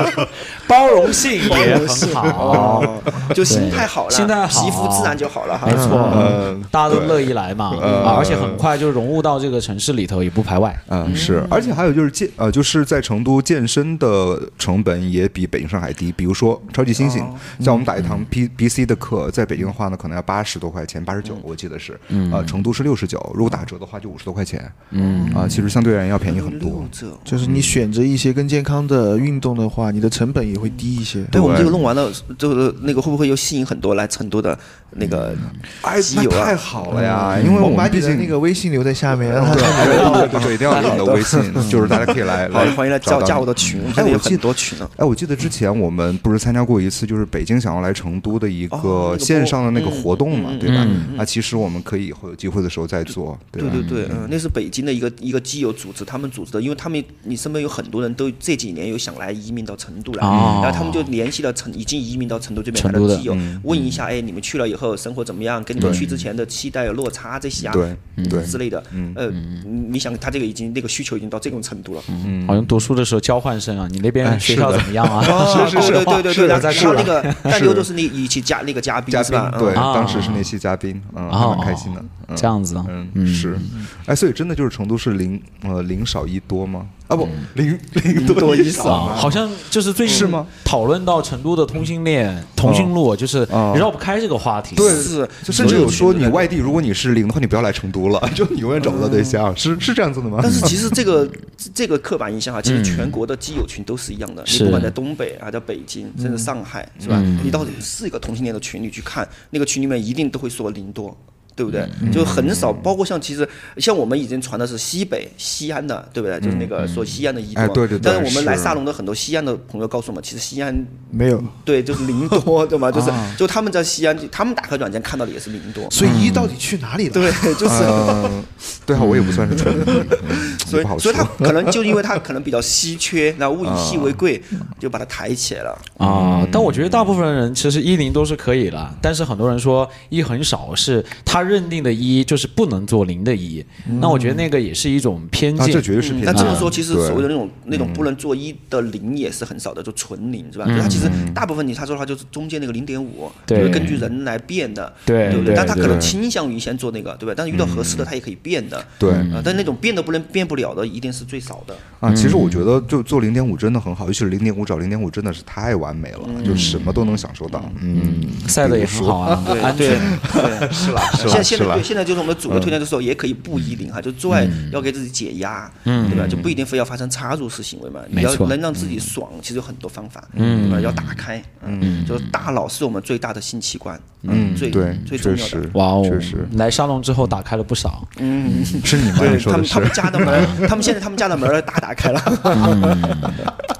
包容性也很好，哦，就心态好了，心态好。皮肤自然就好了哈。没错。嗯，大家都乐意来嘛，啊而且很快就融入到这个城市里头，也不排外。嗯，是，而且还有就是健呃，就是在成都健身的成本也比北京、上海低。比如说超级猩猩，像我们打一堂 P B C 的课，在北京的话呢，可能要八十多块钱，八十九我记得是，呃，成都是六十九，如果打折的话就五十多块钱，嗯，啊，其实相对而言要便宜很多。六。折，就是你选择一些更健康的运动的话，你的成本也会低一些。对我们这个弄完了，就是那个会不会又吸引很多来成都的那个哎，那基友啊太？好了呀，因为我们毕竟你的那个微信留在下面，让他对对对对，一定要留你的微信，就是大家可以来欢迎来加加我的群，哎，我记多群呢。哎，我记得之前我们不是参加过一次，就是北京想要来成都的一个个线上的那个嗯活动嘛，嗯对吧嗯？啊，其实我们可以以后有机会的时候再做，对？对对对，嗯，那是北京的一个一个基友组织，他们组织的，因为他们你身边有很多人都这几年有想来移民到成都来，哦。然后他们就联系了成已经移民到成都这边来的基友，问一下，哎，你们去了以后生活怎么样？跟你们去之前的期待有落差这些啊，对对。之类的，呃，你想他这个已经那个需求已经到这种程度了，嗯好像读书的时候交换生啊，你那边哎学校怎么样啊？是是是对对对然后那个是。但刘都是那一期嘉那个嘉宾是吧？对，当时是那期嘉宾，嗯，蛮开心的。嗯这样子啊嗯，是，哎，所以真的就是成都是零呃零少一多吗？啊不，零零多一少啊，好像就是最近是吗？讨论到成都的同性恋、同性恋，就是哦绕不开这个话题。对，是就甚至有说你外地，如果你是零的话，你不要来成都了，就你永远找不到对象，是是这样子的吗？但是其实这个这个刻板印象啊，其实全国的基友群都是一样的。你是不管在东北还，在北京，甚至上海，是吧？你到是一个同性恋的群里去看，那个群里面一定都会说零多。对不对？就很少，包括像其实像我们已经传的是西北西安的，对不对？就是那个说西安的一多。哎对对对但是我们来是沙龙的很多西安的朋友告诉我们，其实西安没有，对就是零多，对吗？就是就他们在西安，他们打开软件看到的也是零多。所以一到底去哪里了？对，就是。嗯，对啊，我也不算是 所以所以他可能就因为他可能比较稀缺，然后物以稀为贵，就把它抬起来了。啊，但我觉得大部分人其实一零都是可以了，但是很多人说一很少，是他认定的一就是不能做零的一，那我觉得那个也是一种偏啊，见这。绝对是偏见。但这么说，其实所谓的那种那种不能做一的零也是很少的，就纯零是吧？就它其实大部分你他说的话就是中间那个零点五，就是根据人来变的，对对不对？但他可能倾向于先做那个，对吧？但是遇到合适的，他也可以变的。对啊，但那种变都不能变不了的，一定是最少的。啊，其实我觉得就做零点五真的很好，尤其是零点五找零点五真的是太完美了，就什么都能享受到。嗯，赛的也很好啊，对安对全。对，是吧是啦是啦现现在对，现在就是我们的主流推荐的时候，也可以不依零哈，就做爱要给自己解压，对吧？就不一定非要发生插入式行为嘛，你要没错能让自己爽，其实有很多方法，嗯对吧？要打开，嗯，就是大脑是我们最大的性器官，嗯，最对，最重要的。哇哦，确实来沙龙之后打开了不少。嗯，是你吗？对你说的是他们他们家的门，他们现在他们家的门儿大打开了，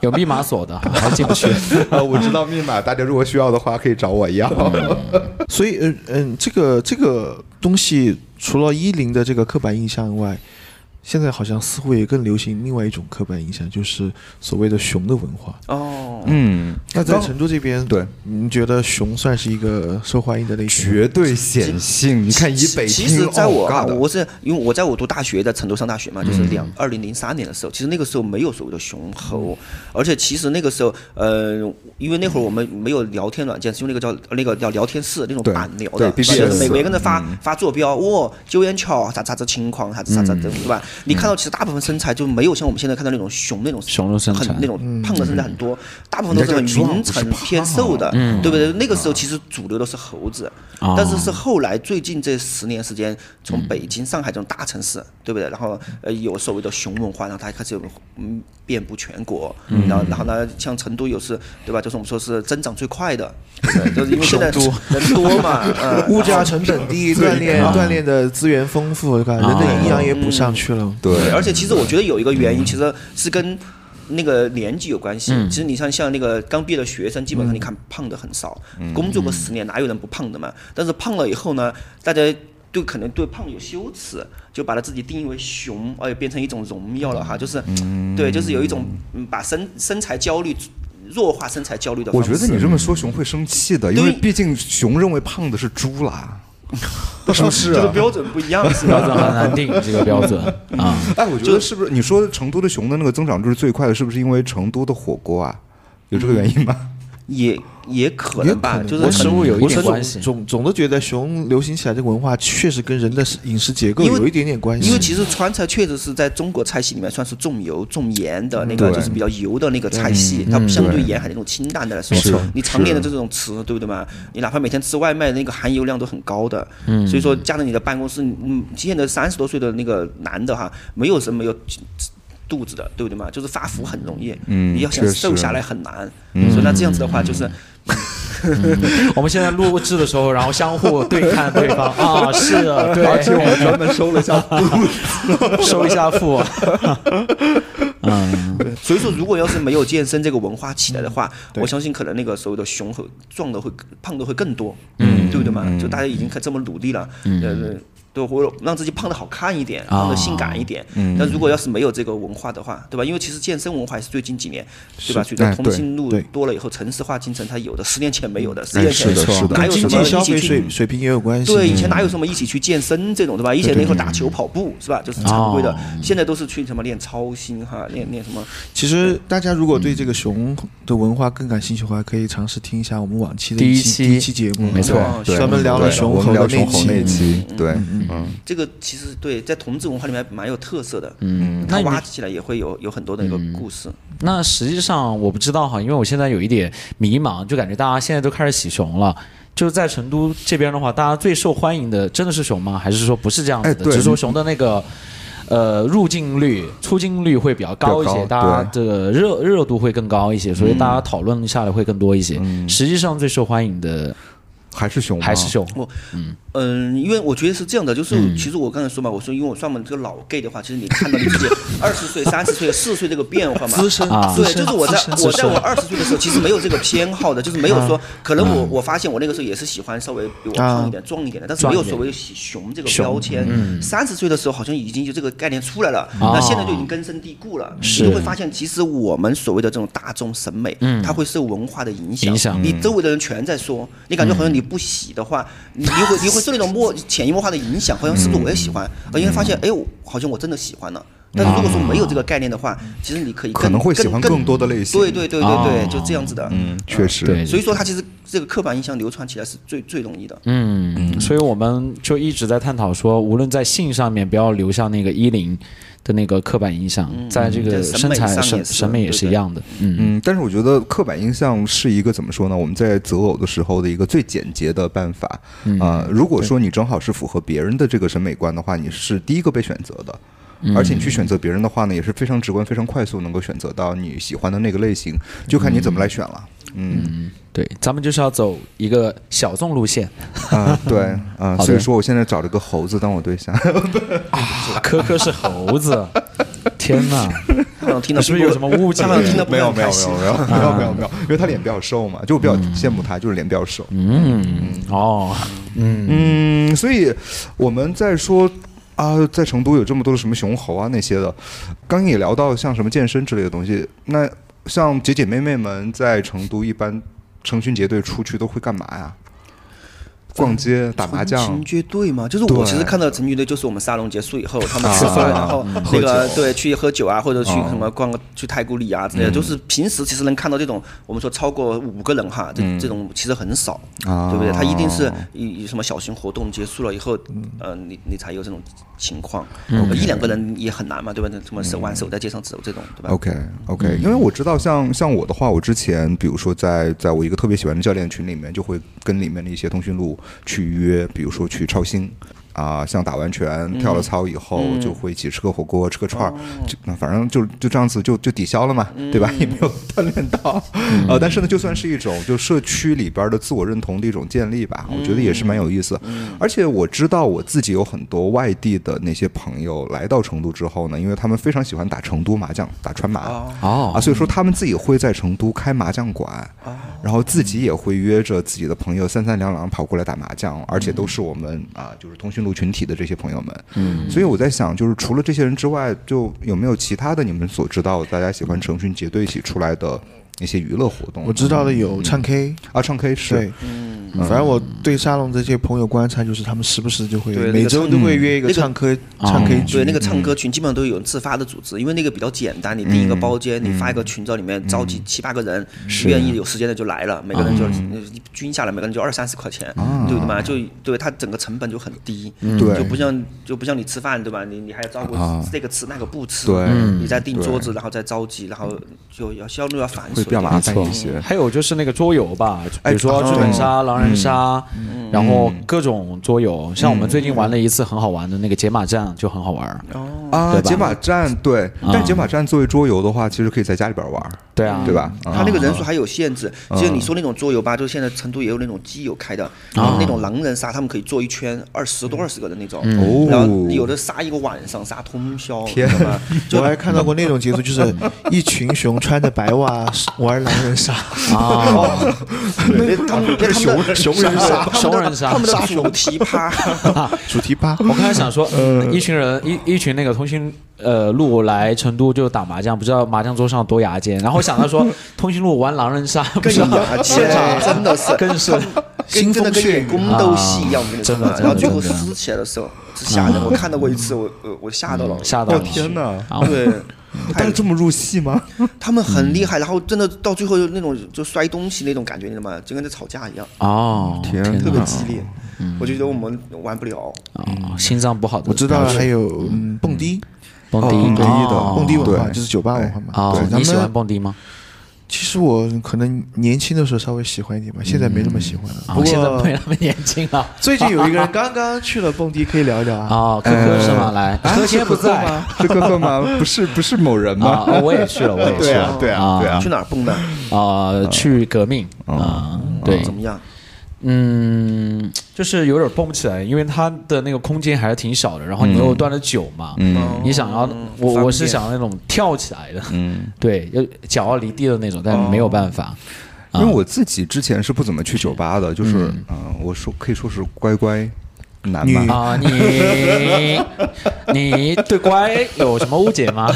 有密码锁的，还进不去。啊，我知道密码，大家如果需要的话可以找我要。所以，呃嗯，这个这个东西除了一零的这个刻板印象外，现在好像似乎也更流行另外一种刻板印象，就是所谓的熊的文化。哦，嗯，那在成都这边，对，您觉得熊算是一个受欢迎的类型吗？绝对显性。你看以北其京，实在我啊，我是因为我在我读大学，在成都上大学嘛，嗯就是两二零零三年的时候，其实那个时候没有所谓的熊猴，而且其实那个时候，呃，因为那会儿我们没有聊天软件，是用那个叫那个叫聊天室那种对板聊的就是每每个人发嗯发坐标，哇，九眼桥啥啥子情况，啥子啥子对吧？你看到其实大部分身材就没有像我们现在看到那种熊那种熊的身材很那种胖的身材很多，大部分都是匀称偏瘦的，对不对？那个时候其实主流都是猴子，哦但是是后来最近这十年时间，从北京、上海这种大城市，对不对？然后呃有所谓的熊文化，然后它开始有嗯遍布全国，然后然后呢，像成都有是，对吧？就是我们说是增长最快的，对？就是因为现在人多嘛，嗯，物价成本低，锻炼锻炼的资源丰富，对吧？人的营养也补上去了。对，对，而且其实我觉得有一个原因，其实是跟那个年纪有关系。其实你像像那个刚毕业的学生，基本上你看胖的很少，工作个十年哪有人不胖的嘛？但是胖了以后呢，大家。对，可能对胖有羞耻，就把他自己定义为熊，而且变成一种荣耀了哈，就是，对，就是有一种嗯把身身材焦虑弱化身材焦虑的。我觉得你这么说熊会生气的，因为毕竟熊认为胖的是猪啦，是 不是啊？这个标准不一样，是吧？标准很难定这个标准啊。哎，我觉得是不是你说成都的熊的那个增长率是最快的，是不是因为成都的火锅啊？有这个原因吗？也也可能吧，就是跟可能食物有一点关系总总的觉得熊流行起来这个文化确实跟人的饮食结构有一点点关系。因为其实川菜确实是在中国菜系里面算是重油重盐的那个，就是比较油的那个菜系，它相对沿海那种清淡的来说你常年的这种吃，对不对嘛？你哪怕每天吃外卖，那个含油量都很高的。所以说，加上你的办公室，嗯，现在三十多岁的那个男的哈，没有什么有。肚子的，对不对嘛？就是发福很容易，嗯你要想瘦下来很难。所以那这样子的话，就是 我们现在录制的时候，然后相互对看对方。啊，是啊，对，而且我们专门收了一下收一下腹。嗯，所以说，如果要是没有健身这个文化起来的话，对。我相信可能那个所谓的熊和壮的会胖的会更多，嗯，对不对嘛？就大家已经开这么努力了，呃，对，或者让自己胖的好看一点，胖的性感一点。但如果要是没有这个文化的话，对吧？因为其实健身文化也是最近几年，对吧？随着哎通信录多了以后，城市化进程它有的，十年前没有的，十年前是的是的哪有什么济消费一起去水水平也有关系。对，以前哪有什么一起去健身这种，对吧？以前那会儿打球、跑步是吧？就是常规的哦。现在都是去什么练操心哈，练练什么其实大家如果对这个熊的文化更感兴趣的话，可以尝试听一下我们往期的第一期期第一期节目，没错专门聊了熊我们聊猴的那熊猴那期。期，对，嗯这个其实对在同志文化里面蛮有特色的，嗯它那挖起来也会有有很多的一个故事。那实际上我不知道哈，因为我现在有一点迷茫，就感觉大家现在都开始洗熊了。就是在成都这边的话，大家最受欢迎的真的是熊吗？还是说不是这样子的？哎只是说熊的那个呃入境率、出境率会比较高一些，大家的热热度会更高一些，所以大家讨论下来会更多一些。实际上最受欢迎的还是熊，还是熊。我嗯，因为我觉得是这样的，就是其实我刚才说嘛，我说因为我算嘛这个老 gay 的话，其实你看到你自己 二十岁、三十岁、四十岁这个变化嘛，资深啊。对，就是我在我在我二十岁的时候，其实没有这个偏好的，就是没有说，可能我我发现我那个时候也是喜欢稍微比我胖一点、壮一点的，但是没有所谓喜熊这个标签。三十岁的时候好像已经就这个概念出来了，那现在就已经根深蒂固了。你就会发现，其实我们所谓的这种大众审美，它会受文化的影响。影响你周围的人全在说，你感觉好像你不洗的话，你你会你会受那种默潜移默化的影响，好像是不是我也喜欢？而且发现，哎，我好像我真的喜欢了。但是如果说没有这个概念的话，其实你可以可能会喜欢更更多的类型对对对对哦对，就这样子的。嗯，确实，对所以说，它其实这个刻板印象流传起来是最最容易的。嗯，所以我们就一直在探讨说，无论在性上面，不要留下那个一零的那个刻板印象，在这个审美身材审审美也是一样的。嗯嗯，但是我觉得刻板印象是一个怎么说呢？我们在择偶的时候的一个最简洁的办法啊、如果说你正好是符合别人的这个审美观的话，你是第一个被选择的。而且你去选择别人的话呢，也是非常直观、非常快速，能够选择到你喜欢的那个类型，就看你怎么来选了。嗯对，咱们就是要走一个小众路线。啊，对啊，所以说我现在找了个猴子当我对象。科科是猴子，天哪，听到是不是有什么误解他？好像听到没有没有没有没有没有没有没有，因为他脸比较瘦嘛，就我比较羡慕他，就是脸比较瘦。嗯，哦，嗯嗯，所以我们在说啊，在成都有这么多的什么熊猴啊那些的，刚也聊到像什么健身之类的东西，那像姐姐妹妹们在成都一般成群结队出去都会干嘛呀？逛街、打麻将。成群。结队嘛，就是我其实看到成群队，就是我们沙龙结束以后，他们吃啊饭，然后那个对去喝酒啊，或者去哦什么逛个去太古里啊之类的，就是平时其实能看到这种我们说超过五个人哈，这这种其实很少，啊对不对？他一定是以以什么小型活动结束了以后，呃，你你才有这种情况，一两个人也很难嘛，对吧？那什么手挽手在街上走这种，对吧？OK OK，因为我知道像像我的话，我之前比如说在在我一个特别喜欢的教练群里面，就会跟里面的一些通讯录去约，比如说去超星。啊，像打完拳、跳了操以后，就会一起吃个火锅、吃个串儿，就那反正就就这样子就就抵消了嘛，对吧？也没有锻炼到，呃，但是呢，就算是一种就社区里边的自我认同的一种建立吧，我觉得也是蛮有意思。而且我知道我自己有很多外地的那些朋友来到成都之后呢，因为他们非常喜欢打成都麻将、打川麻。哦。啊，所以说他们自己会在成都开麻将馆，然后自己也会约着自己的朋友三三两两跑过来打麻将，而且都是我们啊，就是通讯录群体的这些朋友们。嗯，所以我在想，就是除了这些人之外，就有没有其他的你们所知道大家喜欢成群结队一起出来的一些娱乐活动？我知道的有唱 K，啊，唱 K 是。对，反正我对沙龙这些朋友观察，就是他们时不时就会对那个每周都会约一个那个唱歌啊唱 K 局对，那个唱歌群基本上都有自发的组织，因为那个比较简单，你订一个包间，你发一个群在里面，召集七八个人，愿意有时间的就来了，每个人就一均下来，每个人就二三十块钱，对吧？就对它整个成本就很低，对就不像就不像你吃饭对吧？你你还要照顾啊。这个吃那个不吃，对。你再订桌子，然后再召集，然后就要效率要繁琐一点，会比较麻烦一些。还有就是那个桌游吧，比哎如说啊剧本杀、狼人杀，然后各种桌游。像我们最近玩了一次很好玩的那个解码战，就很好玩。啊，解码战对，但解码战作为桌游的话，其实可以在家里边玩，对啊，对吧？啊。它那个人数还有限制，就你说那种桌游吧，就是现在成都也有那种基友开的，然后那种狼人杀，他们可以坐一圈二十多二十个人那种，哦。然后有的杀一个晚上，杀通宵，天？我还看到过那种节奏，就是 一群熊穿着白袜玩狼人杀，啊，对他们他们的熊人杀。他们的熊人杀。他们的主题趴，主题吧。我刚才想说，一群人一一群那个通讯呃路来成都就打麻将，不知道麻将桌上多牙尖。然后想到说，通讯录玩狼人杀，不更牙尖，真的是更 是跟真的跟演宫斗戏一样，我跟你说真的然后最后撕起来的时候是吓人，我看到过一次，我我我吓到了，哦吓到了。天哪！对。但是这么入戏吗？他们很厉害，然后真的到最后就那种就摔东西那种感觉，你知道吗？就跟在吵架一样，哦，天哪特别激烈。我觉得我们玩不了。哦，心脏不好的，我知道，还有嗯蹦迪，蹦迪哦蹦迪的哦蹦迪文化就是酒吧文化嘛。你喜欢蹦迪吗？其实我可能年轻的时候稍微喜欢一点吧，现在没那么喜欢了。啊不，现在没那么年轻了。最近有一个人刚刚去了蹦迪，可以聊一聊啊。哦，科科是吗？来，科今天不在吗？是哥哥 吗？不是，不是某人啊，吗？哦我也去了，我也去了对啊，，对啊，对啊去。哪儿蹦的？啊，去革命啊，对，怎么样？嗯，就是有点蹦不起来，因为它的那个空间还是挺小的，然后你又端了酒嘛，嗯。你想要嗯我我是想要那种跳起来的，嗯，对，要脚要离地的那种，但没有办法。因为我自己之前是不怎么去酒吧的，就是嗯，我说可以说是乖乖男女。嘛。啊，你你对乖有什么误解吗？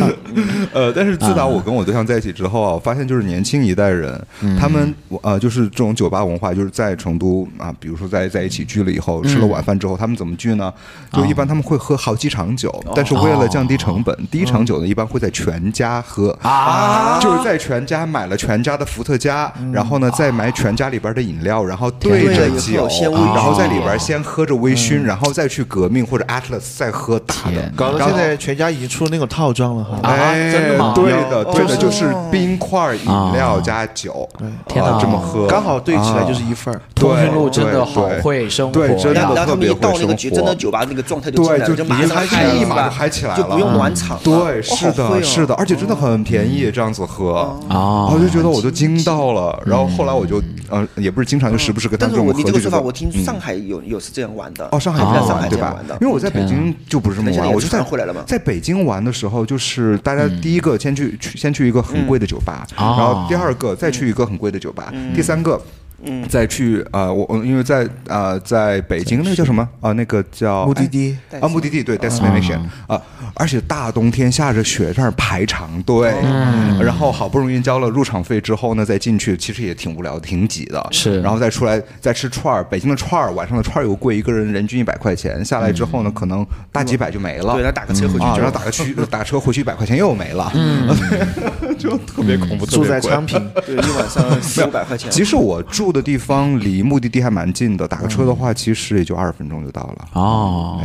呃，但是自打我跟我对象在一起之后啊，我发现就是年轻一代人，他们呃就是这种酒吧文化，就是在成都啊，比如说在在一起聚了以后，吃了晚饭之后，他们怎么聚呢？就一般他们会喝好几场酒，但是为了降低成本，第一场酒呢一般会在全家喝啊。就是在全家买了全家的伏特加，然后呢再买全家里边的饮料，然后对着酒然后在里边先喝着微醺，然后再去革命或者 Atlas 再喝大的。天，搞得现在全家已经出了那种套装了哈。真的吗？对的，对的，哦就是冰块、饮料加酒，天哪。啊这么喝，刚好对起来就是啊一份儿。通讯录对真的好对会生活，对真的然后然后他们一特别会到那个真的酒吧那个状态就进来对，了，就马上嗨嗨一马吧就嗨起来了，就不用暖场了。对，哦是的，是的，而且真的很便宜，这样子喝，啊。我就觉得我都惊到了。然后后来我就呃，也不是经常，就时不时跟他但是们这种我你这个说法，我听上海有有是这样玩的。哦，上海在上海对吧？因为我在北京就不是这么玩，我就在回来了嘛在北京玩的时候，就是大家第一个先去去先去一个很贵的酒吧，嗯然后第二个再去一个很贵的酒吧，第三个。嗯。再去呃，我我因为在呃在北京那个叫什么？啊、那个叫目的地。哎啊，目的地对 destination 啊，而且大冬天下着雪，在那儿排长队，嗯。然后好不容易交了入场费之后呢，再进去，其实也挺无聊，挺挤的。是。然后再出来再吃串儿，北京的串儿晚上的串儿又贵，一个人人均一百块钱，下来之后呢，可能大几百就没了。对，他打个车回去然后打个去打车回去一百块钱又没了，嗯，就特别恐怖，特住在昌平，对一晚上四五百块钱。即使我住的地方离目的地还蛮近的，打个车的话，其实也就二十分钟就到了。哦，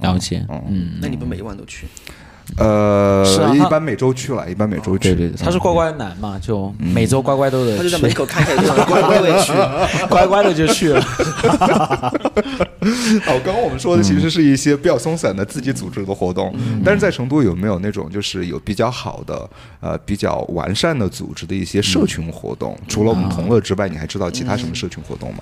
了解，嗯。嗯，那你们每一晚都去？呃，是啊一般每周去了，一般每周去。对对对，他是乖乖男嘛，就每周乖乖都得他就在门，口看一下有人 乖乖的去。乖乖的就去了。哦，刚刚我们说的其实是一些比较松散的自己组织的活动，但是在成都有没有那种就是有比较好的呃比较完善的组织的一些社群活动？除了我们同乐之外，你还知道其他什么社群活动吗？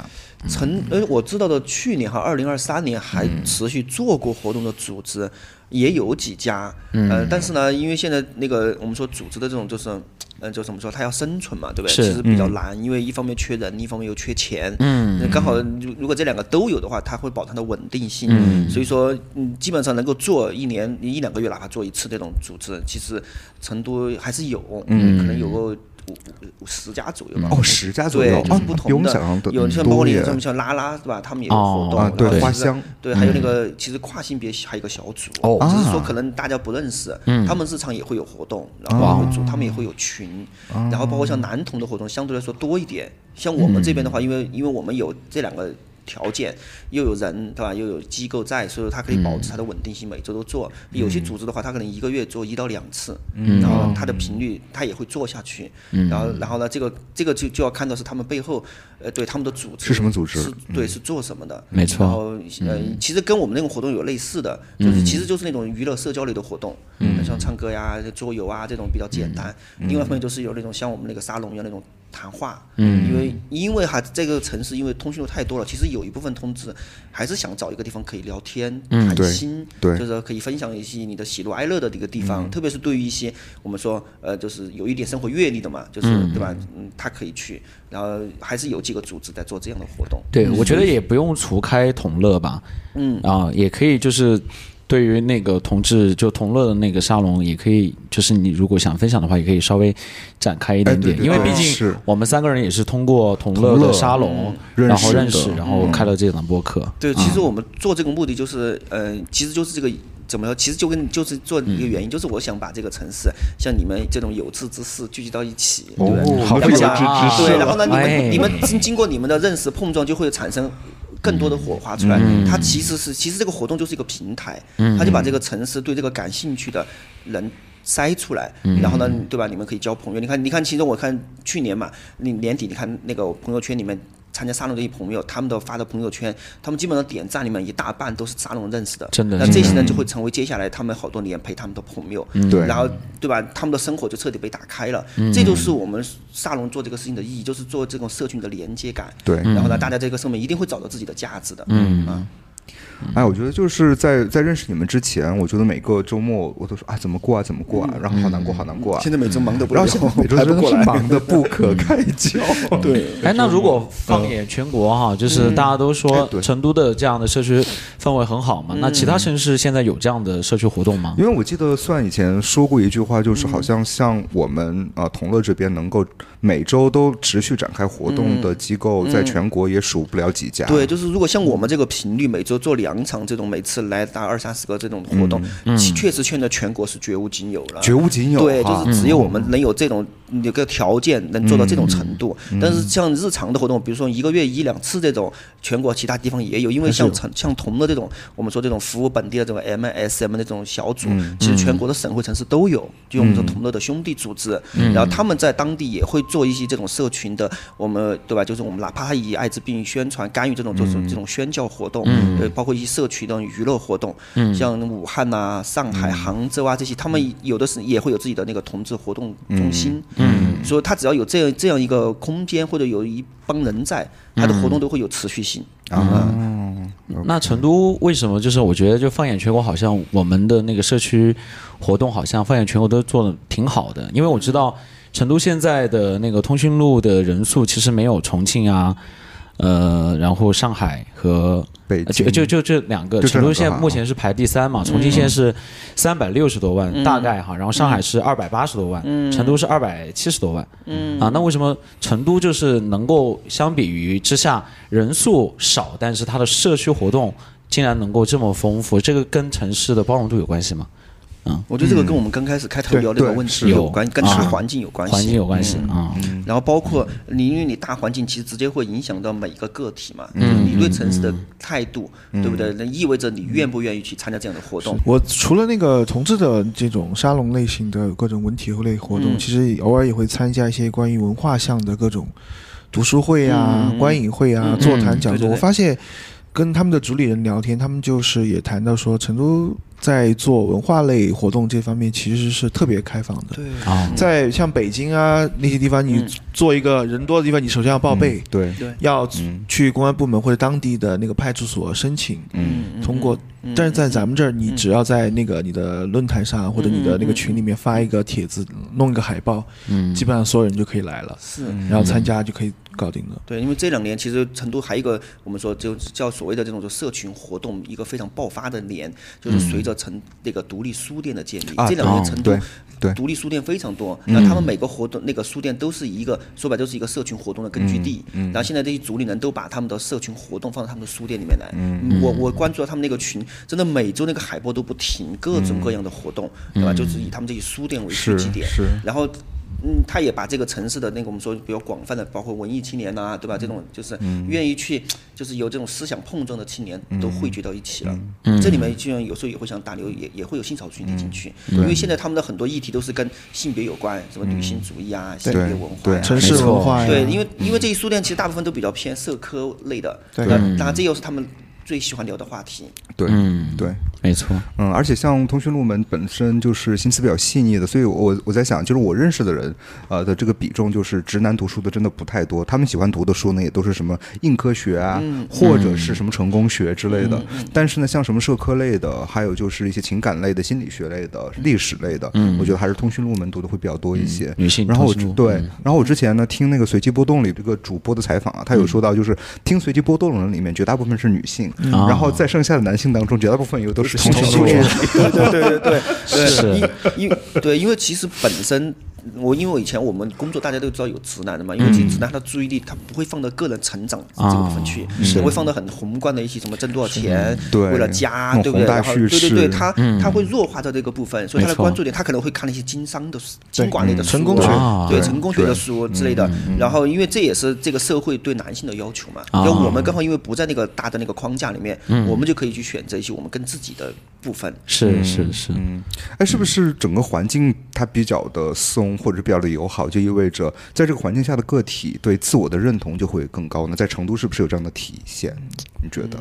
成呃，我知道的，去年哈，二零二三年还持续做过活动的组织也有几家，呃，但是呢，因为现在那个我们说组织的这种就是。嗯，就怎么说，它要生存嘛，对不对？其实比较难，因为一方面缺人，一方面又缺钱。嗯，刚好如如果这两个都有的话，它会保它的稳定性。嗯，所以说，嗯，基本上能够做一年一两个月，哪怕做一次这种组织，其实成都还是有，嗯，可能有个五五五十家左右吧。哦，十家左对，右，就是不同的，有像包括多耶你像像拉拉是吧？他们也有哦活动，啊对然后其实花香对，还有那个其实跨性别还有一个小组，哦只是说啊可能大家不认识，他们日常也会有活动，然后也会组，他们也会有群，然后包括像男童的活动相对来说多一点，像我们这边的话，因为因为我们有这两个。条件又有人对吧？又有机构在，所以说它可以保持它的稳定性，每周都做。有些组织的话，它可能一个月做一到两次，然后它的频率它也会做下去。然后然后呢，这个这个就就要看到是他们背后呃对他们的组织是什么组织？是对是做什么的。没错。然后呃，其实跟我们那种活动有类似的，就是其实就是那种娱乐社交类的活动，像唱歌呀、桌游啊这种比较简单。另外一方面就是有那种像我们那个沙龙一样那种谈话，嗯，因为因为哈这个城市因为通讯录太多了，其实有一部分同志还是想找一个地方可以聊天、谈心，对。就是可以分享一些你的喜怒哀乐的一个地方，特别是对于一些我们说呃就是有一点生活阅历的嘛，就是、对吧？嗯，他可以去，然后还是有几个组织在做这样的活动。对，我觉得也不用除开同乐吧，嗯。啊，也可以就是对于那个同志就同乐的那个沙龙，也可以就是你如果想分享的话，也可以稍微展开一点点，哎对对因为毕竟是我们三个人也是通过同乐的沙龙，嗯然后认认识，然后开了这档播客。对，其实我们做这个目的就是，呃，其实就是这个怎么说？其实就跟就是做一个原因，就是我想把这个城市像你们这种有志之士聚集到一起，对不对？好志之士对，然后呢，你哎们你们经经过你们的认识碰撞，就会产生。更多的火花出来，它其实是其实这个活动就是一个平台，它就把这个城市对这个感兴趣的人筛出来，然后呢，对吧？你们可以交朋友。你看，你看，其实我看去年嘛，你年底你看那个朋友圈里面参加沙龙的一朋友，他们的发的朋友圈，他们基本上点赞里面一大半都是沙龙认识的，真的那这些人就会成为接下来他们好多年陪他们的朋友，对然后对吧？他们的生活就彻底被打开了，这就是我们沙龙做这个事情的意义，就是做这种社群的连接感。对。然后呢，大家这个上面一定会找到自己的价值的。嗯。啊，哎，我觉得就是在在认识你们之前，我觉得每个周末我都说啊怎么过啊怎么过啊，然后好难过好难过啊。现在每周忙得不了然后现在每周真的是忙得不可开交。对，哎，那如果放眼全国哈，就是大家都哎说成都的这样的社区氛围很好嘛，那其他城市现在有这样的社区活动吗？因为我记得算以前说过一句话，就是好像像我们啊同乐这边能够每周都持续展开活动的机构，在全国也数不了几家。对，就是如果像我们这个频率，每周做两场这种，每次来达二三十个这种活动，其确实现在全国是绝无仅有了。绝无仅有。对，就是只有我们能有这种有个条件，能做到这种程度。但是像日常的活动，比如说一个月一两次这种，全国其他地方也有，因为像成像同的这种，我们说这种服务本地的这种 MSM 的这种小组，其实全国的省会城市都有，就我们说同乐的兄弟组织，然后他们在当地也会做一些这种社群的，我们对吧？就是我们哪怕他以艾滋病宣传干预这种，就是这种宣教活动，对，包括一些社区的娱乐活动，像武汉呐、上海、杭州啊这些，他们有的是也会有自己的那个同志活动中心，嗯，所以他只要有这样这样一个空间或者有一帮人在，他的活动都会有持续性。啊，嗯那成都为什么就是我觉得就放眼全国，好像我们的那个社区活动好像放眼全国都做的挺好的，因为我知道成都现在的那个通讯录的人数其实没有重庆啊。呃，然后上海和北京就就就这两个，成都现在目前是排第三嘛，重庆现在是三百六十多万，大概哈，然后上海是二百八十多万，成都是二百七十多万，嗯。啊，那为什么成都就是能够相比于之下人数少，但是它的社区活动竟然能够这么丰富，这个跟城市的包容度有关系吗？我觉得这个跟我们刚开始开头聊那个问题有关，跟大啊。环境有关系，环境有关系嗯。啊，然后包括你，因为你大环境其实直接会影响到每一个个体嘛，就是你对城市的态度，对不对？那意味着你愿不愿意去参加这样的活动。我除了那个同志的这种沙龙类型的各种文体类活动，嗯。其实偶尔也会参加一些关于文化项的各种读书会啊、嗯。观影会啊、嗯。座谈讲座。我发现跟他们的主理人聊天，他们就是也谈到说，成都在做文化类活动这方面其实是特别开放的。对。啊。在像北京啊那些地方，你嗯。做一个人多的地方，你首先要报备，对，对，要嗯去公安部门或者当地的那个派出所申请。嗯。通过，嗯。但是在咱们这儿，你只要在那个你的论坛上或者你的那个群里面发一个帖子，弄一个海报，嗯。基本上所有人就可以来了，是。然后参加就可以搞定了。对，因为这两年其实成都还有一个我们说就叫所谓的这种就社群活动一个非常爆发的年，就是随着成那个独立书店的建立，啊这两年哦成都独立书店非常多，那他们每个活动那个书店都是一个说白了就是一个社群活动的根据地。然后现在这些主理人都把他们的社群活动放到他们的书店里面来。我我关注了他们那个群，真的每周那个海报都不停，各种各样的活动，对吧？就是以他们这些书店为聚是集点。是然后，嗯，他也把这个城市的那个我们说比较广泛的，包括文艺青年呐、对吧？这种就是愿意去，就是有这种思想碰撞的青年都汇聚到一起了。嗯。这里面就像有时候也会想打流，也也会有性少数群体进去，因为现在他们的很多议题都是跟性别有关，什么女性主义啊、性别文化对。呀、城市文化呀，对，因为因为这些书店其实大部分都比较偏社科类的，对。那这又是他们最喜欢聊的话题。对嗯，对。没错，嗯，而且像通讯录们本身就是心思比较细腻的，所以我我在想，就是我认识的人，呃的这个比重就是直男读书的真的不太多，他们喜欢读的书呢，也都是什么硬科学啊，或者是什么成功学之类的。但是呢，像什么社科类的，还有就是一些情感类的、心理学类的、历史类的，我觉得还是通讯录们读的会比较多一些。女性然后我通讯录对嗯，然后我之前呢听那个随机波动里这个主播的采访啊，他有说到，就是听随机波动的人里面绝大部分是女性，啊然后在剩下的男性当中，绝大部分又都是同性恋性恋。对对对对对，是。因因对，因为其实本身我因为我以前我们工作大家都知道有直男的嘛，因为其实直男他的注意力他不会放到个人成长这个部分去，他会放到很宏观的一些什么挣多少钱，对。为了家，对不对？然后对对对，他他会弱化到这个部分，所以他的关注点他可能会看那些经商的书经管类的成功学。啊对对成功学的书之类的。然后因为这也是这个社会对男性的要求嘛，啊要我们刚好因为不在那个大的那个框架里面，我们就可以去选择一些我们跟自己的部分。是是是，嗯哎，是不是整个环境它比较的松，或者是比较的友好，就意味着在这个环境下的个体对自我的认同就会更高呢？在成都是不是有这样的体现？你觉得？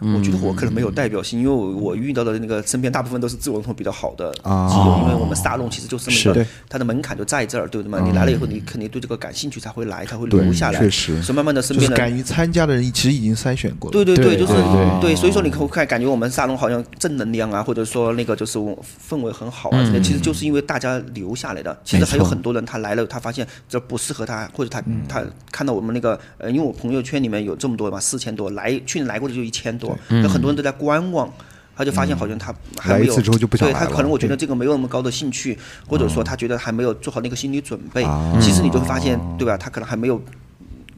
我觉得我可能没有代表性，因为我我遇到的那个身边大部分都是自我认同比较好的啊因为我们沙龙其实就是这么一个，它的门槛就在这儿，对不对嘛？你来了以后，你肯定对这个感兴趣才会来，才会留下来。确实所以慢慢的身边的就是敢于参加的人，其实已经筛选过了。对对对，就是对对，所以说你可看感觉我们沙龙好像正能量啊，或者说那个就是氛围很好啊之类，其实就是因为大家留下来的。其实还有很多人他来了，他发现这不适合他，或者他他看到我们那个呃，因为我朋友圈里面有这么多嘛，四千多来，去年来过的就一千多，有很多人都在观望。他就发现好像他还没有来一次之后就不想对来了他可能我觉得这个没有那么高的兴趣，或者说他觉得还没有做好那个心理准备啊。其实你就会发现，对吧？他可能还没有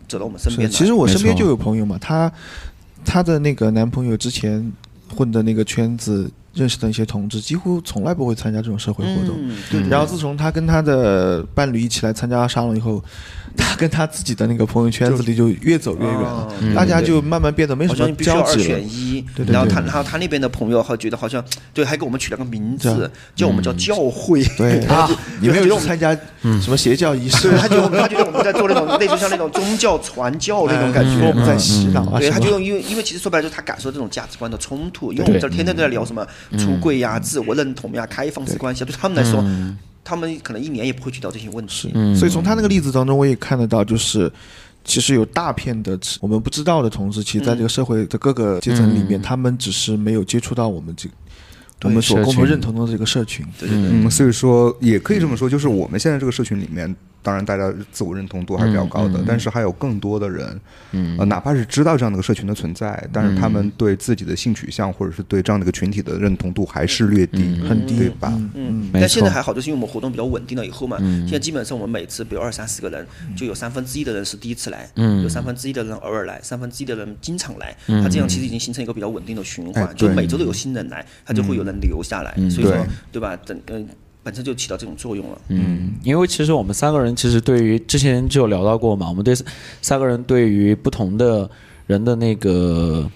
走到我们身边是，其实我身边就有朋友嘛，她她的那个男朋友之前混的那个圈子认识的一些同志，几乎从来不会参加这种社会活动。嗯，对对然后自从他跟他的伴侣一起来参加沙龙以后，他跟他自己的那个朋友圈子里就越走越远了，嗯大家就慢慢变得没什么好像必须要二交集了选。一，对对对然后他，然后他那边的朋友还觉得好像，对，还给我们取了个名字，叫我们叫教会。对 啊，你没有觉得我们去参加什么邪教仪式对，他觉得我们，他觉得我们在做那种类似像那种宗教传教那种感觉。说我们在洗脑啊对，他就因为因为其实说白了就是他感受这种价值观的冲突，因为我们这儿天天都在聊什么出柜呀、自我认同呀、开放式关系啊，对他们来说，他们可能一年也不会遇到这些问题。嗯所以从他那个例子当中，我也看得到，就是其实有大片的我们不知道的同志，其实在这个社会的各个阶层里面，嗯。他们只是没有接触到我们这个我们所共同认同的这个社群。对对对，嗯，所以说也可以这么说，就是我们现在这个社群里面，当然大家自我认同度还是比较高的，嗯嗯但是还有更多的人，嗯。呃，哪怕是知道这样的一个社群的存在，但是他们对自己的性取向或者是对这样的一个群体的认同度还是略低，嗯很低对吧？嗯但现在还好，就是因为我们活动比较稳定了以后嘛，嗯。现在基本上我们每次比如二三十个人，就有三分之一的人是第一次来，嗯。有三分之一的人偶尔来，三分之一的人经常来，嗯。他这样其实已经形成一个比较稳定的循环哎，就每周都有新人来，他就会有人留下来，嗯。所以说对。对吧？整嗯本身就起到这种作用了。嗯，因为其实我们三个人其实对于之前就有聊到过嘛，我们对三个人对于不同的人的那个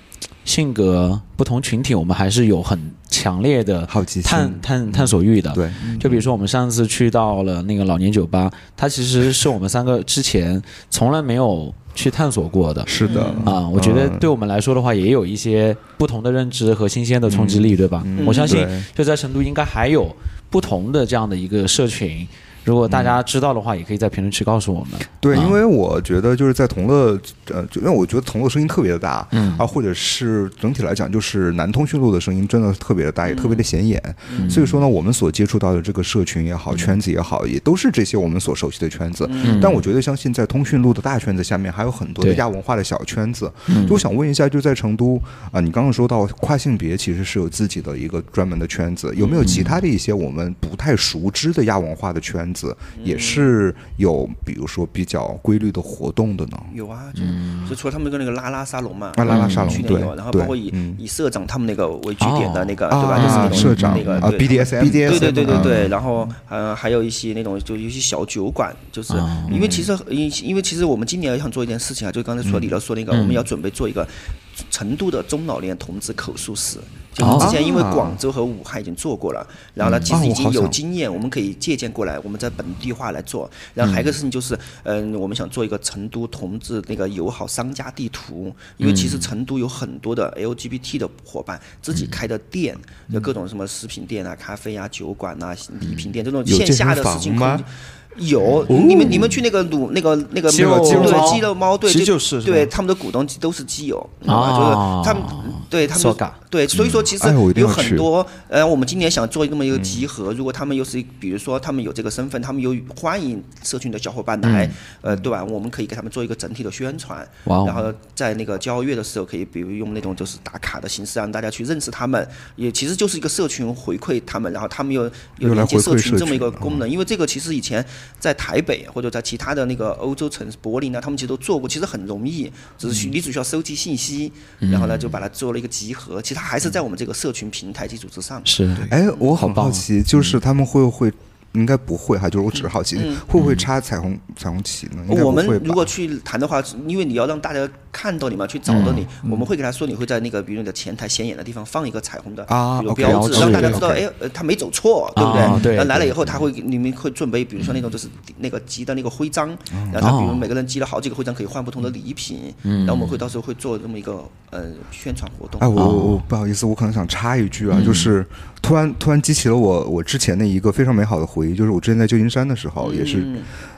性格、不同群体，我们还是有很强烈的好奇心探探探索欲的。对，就比如说我们上次去到了那个老年酒吧，它其实是我们三个之前从来没有去探索过的。是的，啊，我觉得嗯对我们来说的话，也有一些不同的认知和新鲜的冲击力，对吧？我相信就在成都应该还有不同的这样的一个社群，如果大家知道的话，也可以在评论区告诉我们。对，啊。因为我觉得就是在同乐，呃，就因为我觉得同乐声音特别的大，嗯。啊，或者是整体来讲，就是南通讯录的声音真的特别的大，也特别的显眼。所以说呢，我们所接触到的这个社群也好，圈子也好，也都是这些我们所熟悉的圈子。但我觉得，相信在通讯录的大圈子下面，还有很多的亚文化的小圈子。就我想问一下，就在成都啊，你刚刚说到跨性别其实是有自己的一个专门的圈子，有没有其他的一些我们不太熟知的亚文化的圈子，也是有比如说比较规律的活动的呢？有啊，就就除了他们跟那个拉拉沙龙嘛，啊拉拉沙龙对去年有，然后包括以嗯。以社长他们那个为据点的那个，啊对吧？就是那种社长啊那个啊，BDSM，BDSM 对对对对啊对，然后呃还有一些那种就有一些小酒馆，就是啊因为其实因因为其实我们今年也想做一件事情啊，就刚才说李乐说那个，我们要准备做一个成都的中老年同志口述史。就之前因为啊广州和武汉已经做过了，然后呢，其啊实已经有经验，我们可以借鉴过来，我们在本地化来做。然后还有一个事情就是，嗯，我们想做一个成都同志那个友好商家地图，因为其实成都有很多的 LGBT 的伙伴自己开的店，有各种什么食品店啊、咖啡啊、酒馆啊、礼品店这种线下的事情。有，你们你们去那个鲁那个那个对猫肌肉猫，对，对他们的股东都是基友，啊啊，就是他们对他们对，所以说其实有很多呃，我们今年想做这么一个集合，如果他们又是比如说他们有这个身份，他们有欢迎社群的小伙伴来，呃，对吧？我们可以给他们做一个整体的宣传，然后在那个交月的时候，可以比如用那种就是打卡的形式，让大家去认识他们，也其实就是一个社群回馈他们，然后他们又又又来连接社社群这么一个功能，因为这个其实以前在台北或者在其他的那个欧洲城市柏林呢，他们其实都做过，其实很容易，只是需你只需要收集信息，然后呢就把它做了一个集合，其实它还是在我们这个社群平台基础之上。是，哎，我很好奇，就是他们会不会？应该不会哈，就是我只是好奇，会不会插彩虹彩虹旗呢？我们如果去谈的话，因为你要让大家看到你嘛，去找到你，我们会给他说，你会在那个比如你的前台显眼的地方放一个彩虹的啊有标志，让大家知道哎，呃他没走错，对不啊对然后来了以后，他会你们会准备，比如说那种就是那个集的那个徽章，然后他比如哦每个人集了好几个徽章，可以换不同的礼品，然后我们会到时候会做这么一个呃宣传活动。哎，我我我不好意思，我可能想插一句啊，就是突然突然激起了我我之前的一个非常美好的回忆，就是我之前在旧金山的时候，也是，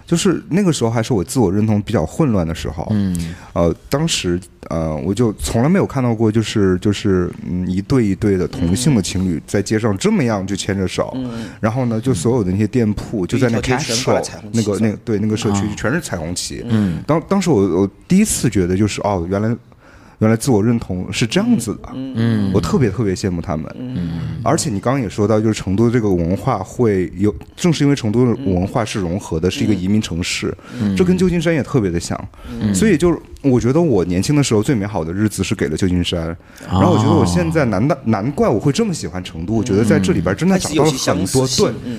就是那个时候还是我自我认同比较混乱的时候，嗯。呃，当时呃我就从来没有看到过，就是就是嗯一对一对的同性的情侣在街上这么样就牵着手，然后呢，就所有的那些店铺就在那一条街全挂 Castro 彩虹旗那个那个对那个社区啊。全是彩虹旗，嗯。当当时我我第一次觉得就是哦，原来原来自我认同是这样子的，嗯我特别特别羡慕他们。嗯。而且你刚刚也说到，就是成都这个文化会有，正是因为成都的文化是融合的，是一个移民城市，这跟旧金山也特别的像。所以就是我觉得我年轻的时候最美好的日子是给了旧金山，然后我觉得我现在难道难怪我会这么喜欢成都？我觉得在这里边真的它找到了很多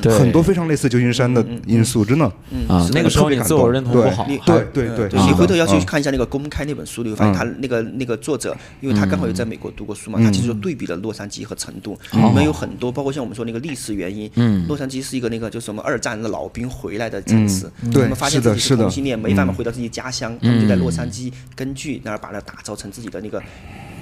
对很多非常类似旧金山的因素，真的。啊，那个时候你自我认同不好，你对对对，你回头要去嗯。看一下那个公开那本书，你会发现他那个那个作者，因为他刚好有在美国读过书嘛，他其实就对比了洛杉矶和成都，里面有很多，包括像我们说那个历史原因，洛杉矶是一个那个就是什么二战的老兵回来的城市，对他们发现自己是的同性恋，没办法回到自己家乡，他们就在洛杉矶根据，那儿把它打造成自己的那个。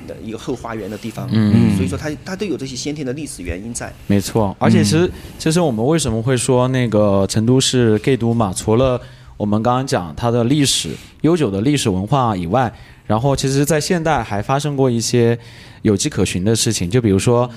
的一个后花园的地方，嗯。所以说它它都有这些先天的历史原因在。没错，而且其实、其实我们为什么会说那个成都是 gay 都嘛？除了我们刚刚讲它的历史悠久的历史文化以外，然后其实在现代还发生过一些有迹可循的事情，就比如说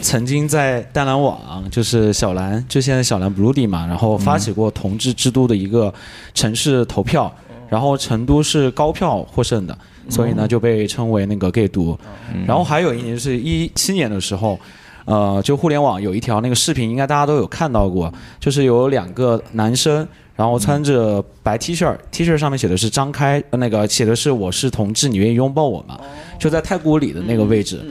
曾经在淡蓝网，就是小蓝，就现在小蓝 Blue 嘛，然后发起过同志之都的一个城市投票，然后成都是高票获胜的，所以呢就被称为那个 gay 都。然后还有一年是一七年的时候。呃，就互联网有一条那个视频，应该大家都有看到过，就是有两个男生，然后穿着白 T 恤，T 恤上面写的是张开，呃那个写的是我是同志，你愿意拥抱我吗？就在太古里的那个位置，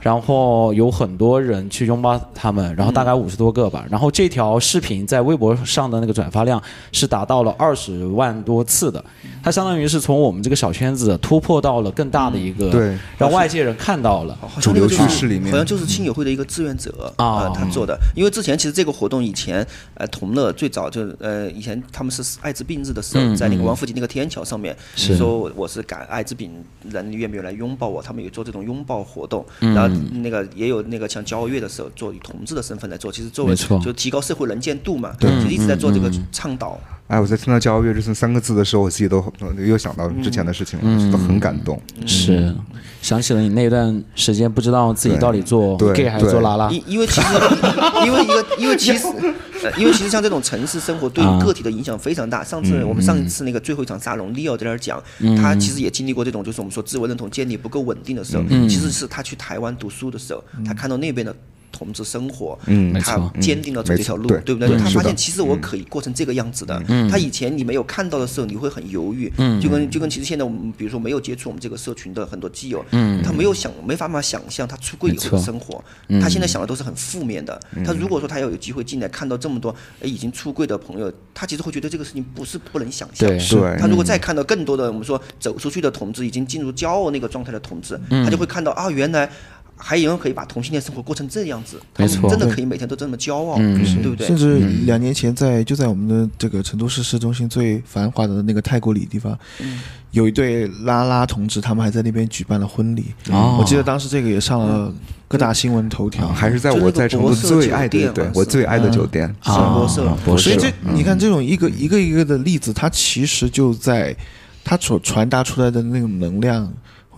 然后有很多人去拥抱他们，然后大概五十多个吧。然后这条视频在微博上的那个转发量是达到了二十万多次的，它相当于是从我们这个小圈子突破到了更大的一个，对让外界人看到了。主流趋势里面好像就是亲友会的一个志愿者啊啊、他做的。因为之前其实这个活动以前，呃，同乐最早就呃，以前他们是艾滋病日的时候，嗯在那个嗯。王府井那个天桥上面是。说我是感艾滋病人，你愿不愿意来拥抱我？他们有做这种拥抱活动，嗯。然后那个也有那个像交月的时候做以同志的身份来做，其实作为就提高社会能见度嘛，就一直在做这个倡导。哎，我在听到“骄傲乐”这三个字的时候，我自己都又想到之前的事情了，都很感动。是，想起了你那段时间不知道自己到底做对 gay 还是做拉拉。因因为其实，因为一个，因为其实，呃，因为其实像这种城市生活对啊个体的影响非常大。上次我们上一次那个最后一场沙龙，Leo 在那儿讲，他其实也经历过这种，就是我们说自我认同建立不够稳定的时候，其实是他去台湾读书的时候，他看到那边的。同志生活，嗯他坚定了走这条路，对不对？他发现其实我可以过成这个样子的。他以前你没有看到的时候，你会很犹豫，就跟就跟其实现在我们比如说没有接触我们这个社群的很多基友，他没有想没办法想象他出柜以后的生活，他现在想的都是很负面的。他如果说他要有机会进来看到这么多呃已经出柜的朋友，他其实会觉得这个事情不是不能想象。是对他如果再看到更多的我们说走出去的同志，已经进入骄傲那个状态的同志，他就会看到啊，原来。还有人可以把同性恋生活过成这样子，他没错。们真的可以每天都这么骄傲，对。不对？甚至两年前在就在我们的这个成都市市中心最繁华的那个太古里地方，有一对拉拉同志，他们还在那边举办了婚礼。哦。我记得当时这个也上了各大新闻头条。还是在我在成都最爱的对我最爱的酒店。是博士啊博士所以这你看这种一个一个一个的例子，它其实就在它所传达出来的那种能量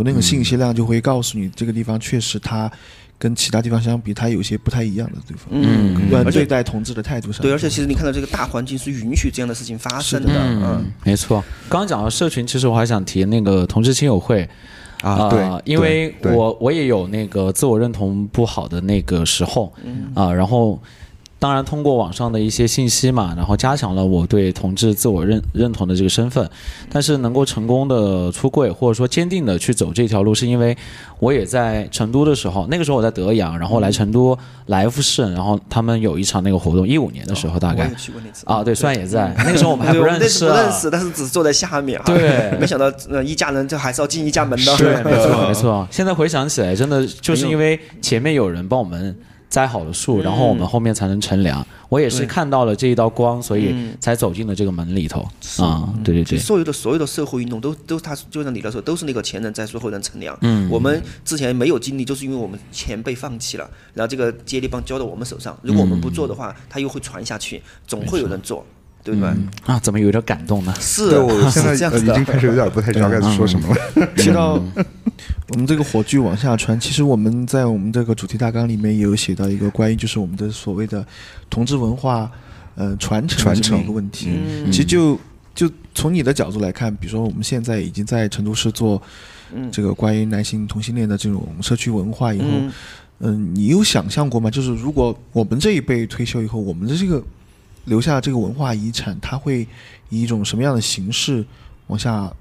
和那种信息量，就会告诉你这个地方确实它跟其他地方相比，它有些不太一样的地方。嗯，对而对待同志的态度上，对，而且其实你看到这个大环境是允许这样的事情发生的，嗯，没错，刚刚讲到社群，其实我还想提那个同志亲友会。啊，呃对，因为我我也有那个自我认同不好的那个时候，啊、然后当然通过网上的一些信息嘛，然后加强了我对同志自我认认同的这个身份，但是能够成功的出柜或者说坚定的去走这条路，是因为我也在成都的时候，那个时候我在德阳，然后来成都来福士，然后他们有一场那个活动，一五年的时候大概。去过那次。啊，对，虽然也在。那个时候我们还不认识啊，不认识，但是只是坐在下面哈。对。没想到呃一家人就还是要进一家门的。对，没错没错。现在回想起来，真的就是因为前面有人帮我们栽好了树，然后我们后面才能乘凉。我也是看到了这一道光，所以才走进了这个门里头啊。对对对，所有的所有的社会运动都都他就像你来说，都是那个前人在树后人乘凉。嗯，我们之前没有经历，就是因为我们前辈放弃了，然后这个接力棒交到我们手上。如果我们不做的话，它又会传下去，总会有人做，对不对？啊，怎么有点感动呢？是对我现在这样呃已经。开始有点不太知道该说什么了。提到我们这个火炬往下传，其实我们在我们这个主题大纲里面也有写到一个关于就是我们的所谓的同志文化呃传承传承一个问题。嗯其实就就从你的角度来看，比如说我们现在已经在成都市做这个关于男性同性恋的这种社区文化以后，嗯嗯，你有想象过吗？就是如果我们这一辈退休以后，我们的这个留下这个文化遗产，它会以一种什么样的形式往下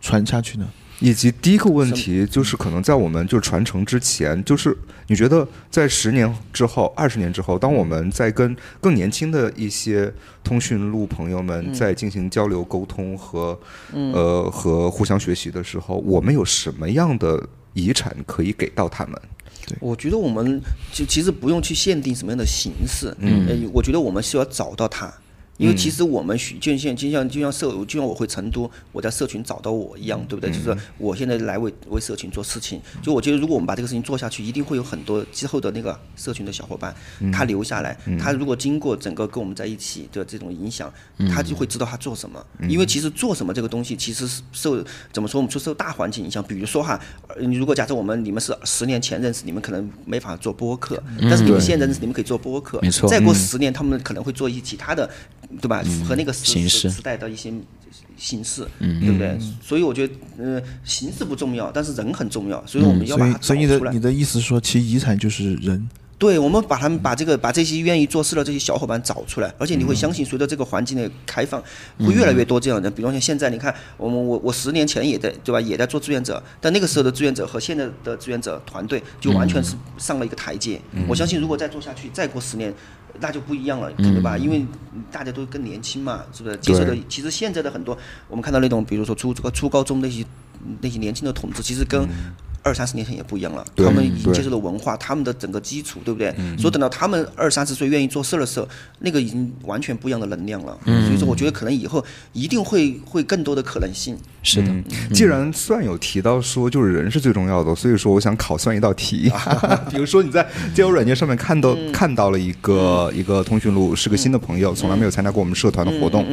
传下去呢？以及第一个问题就是，可能在我们就传承之前，就是你觉得在十年之后、二十年之后，当我们在跟更年轻的一些通讯录朋友们在进行交流沟通和、呃和互相学习的时候，我们有什么样的遗产可以给到他们？我觉得我们就其实不用去限定什么样的形式，嗯，我觉得我们需要找到它。因为其实我们许就像就像就像社就像我回成都，我在社群找到我一样，对不对？就是我现在来为为社群做事情，就我觉得如果我们把这个事情做下去，一定会有很多之后的那个社群的小伙伴，他留下来，他如果经过整个跟我们在一起的这种影响，他就会知道他做什么。因为其实做什么这个东西，其实是受怎么说，我们说受大环境影响。比如说哈，如果假设我们你们是十年前认识，你们可能没法做播客，但是你们现在认识，你们可以做播客。没错再过十年，他们可能会做一些其他的，对吧？符合那个时时代的一些形式，对不对？所以我觉得，呃，形式不重要，但是人很重要，所以我们要把所以所以你的你。的意思是说，其实遗产就是人。对，我们把他们把这个把这些愿意做事的这些小伙伴找出来，而且你会相信，随着这个环境的开放，会越来越多这样的人。比方像现在，你看，我们我我十年前也在对吧，也在做志愿者，但那个时候的志愿者和现在的志愿者团队就完全是上了一个台阶。我相信，如果再做下去，再过十年。那就不一样了，对吧？因为大家都更年轻嘛，是不是？接受的其实现在的很多，我们看到那种，比如说初初高中那些那些年轻的同志，其实跟二三十年前也不一样了。他们已经接受了文化，他们的整个基础，对不对？所以等到他们二三十岁愿意做事的时候，那个已经完全不一样的能量了。所以说，我觉得可能以后一定会会更多的可能性。是的，嗯，既然算有提到说就是人是最重要的，所以说我想考算一道题，比如说你在交友软件上面看到、看到了一个一个通讯录是个新的朋友，从来没有参加过我们社团的活动，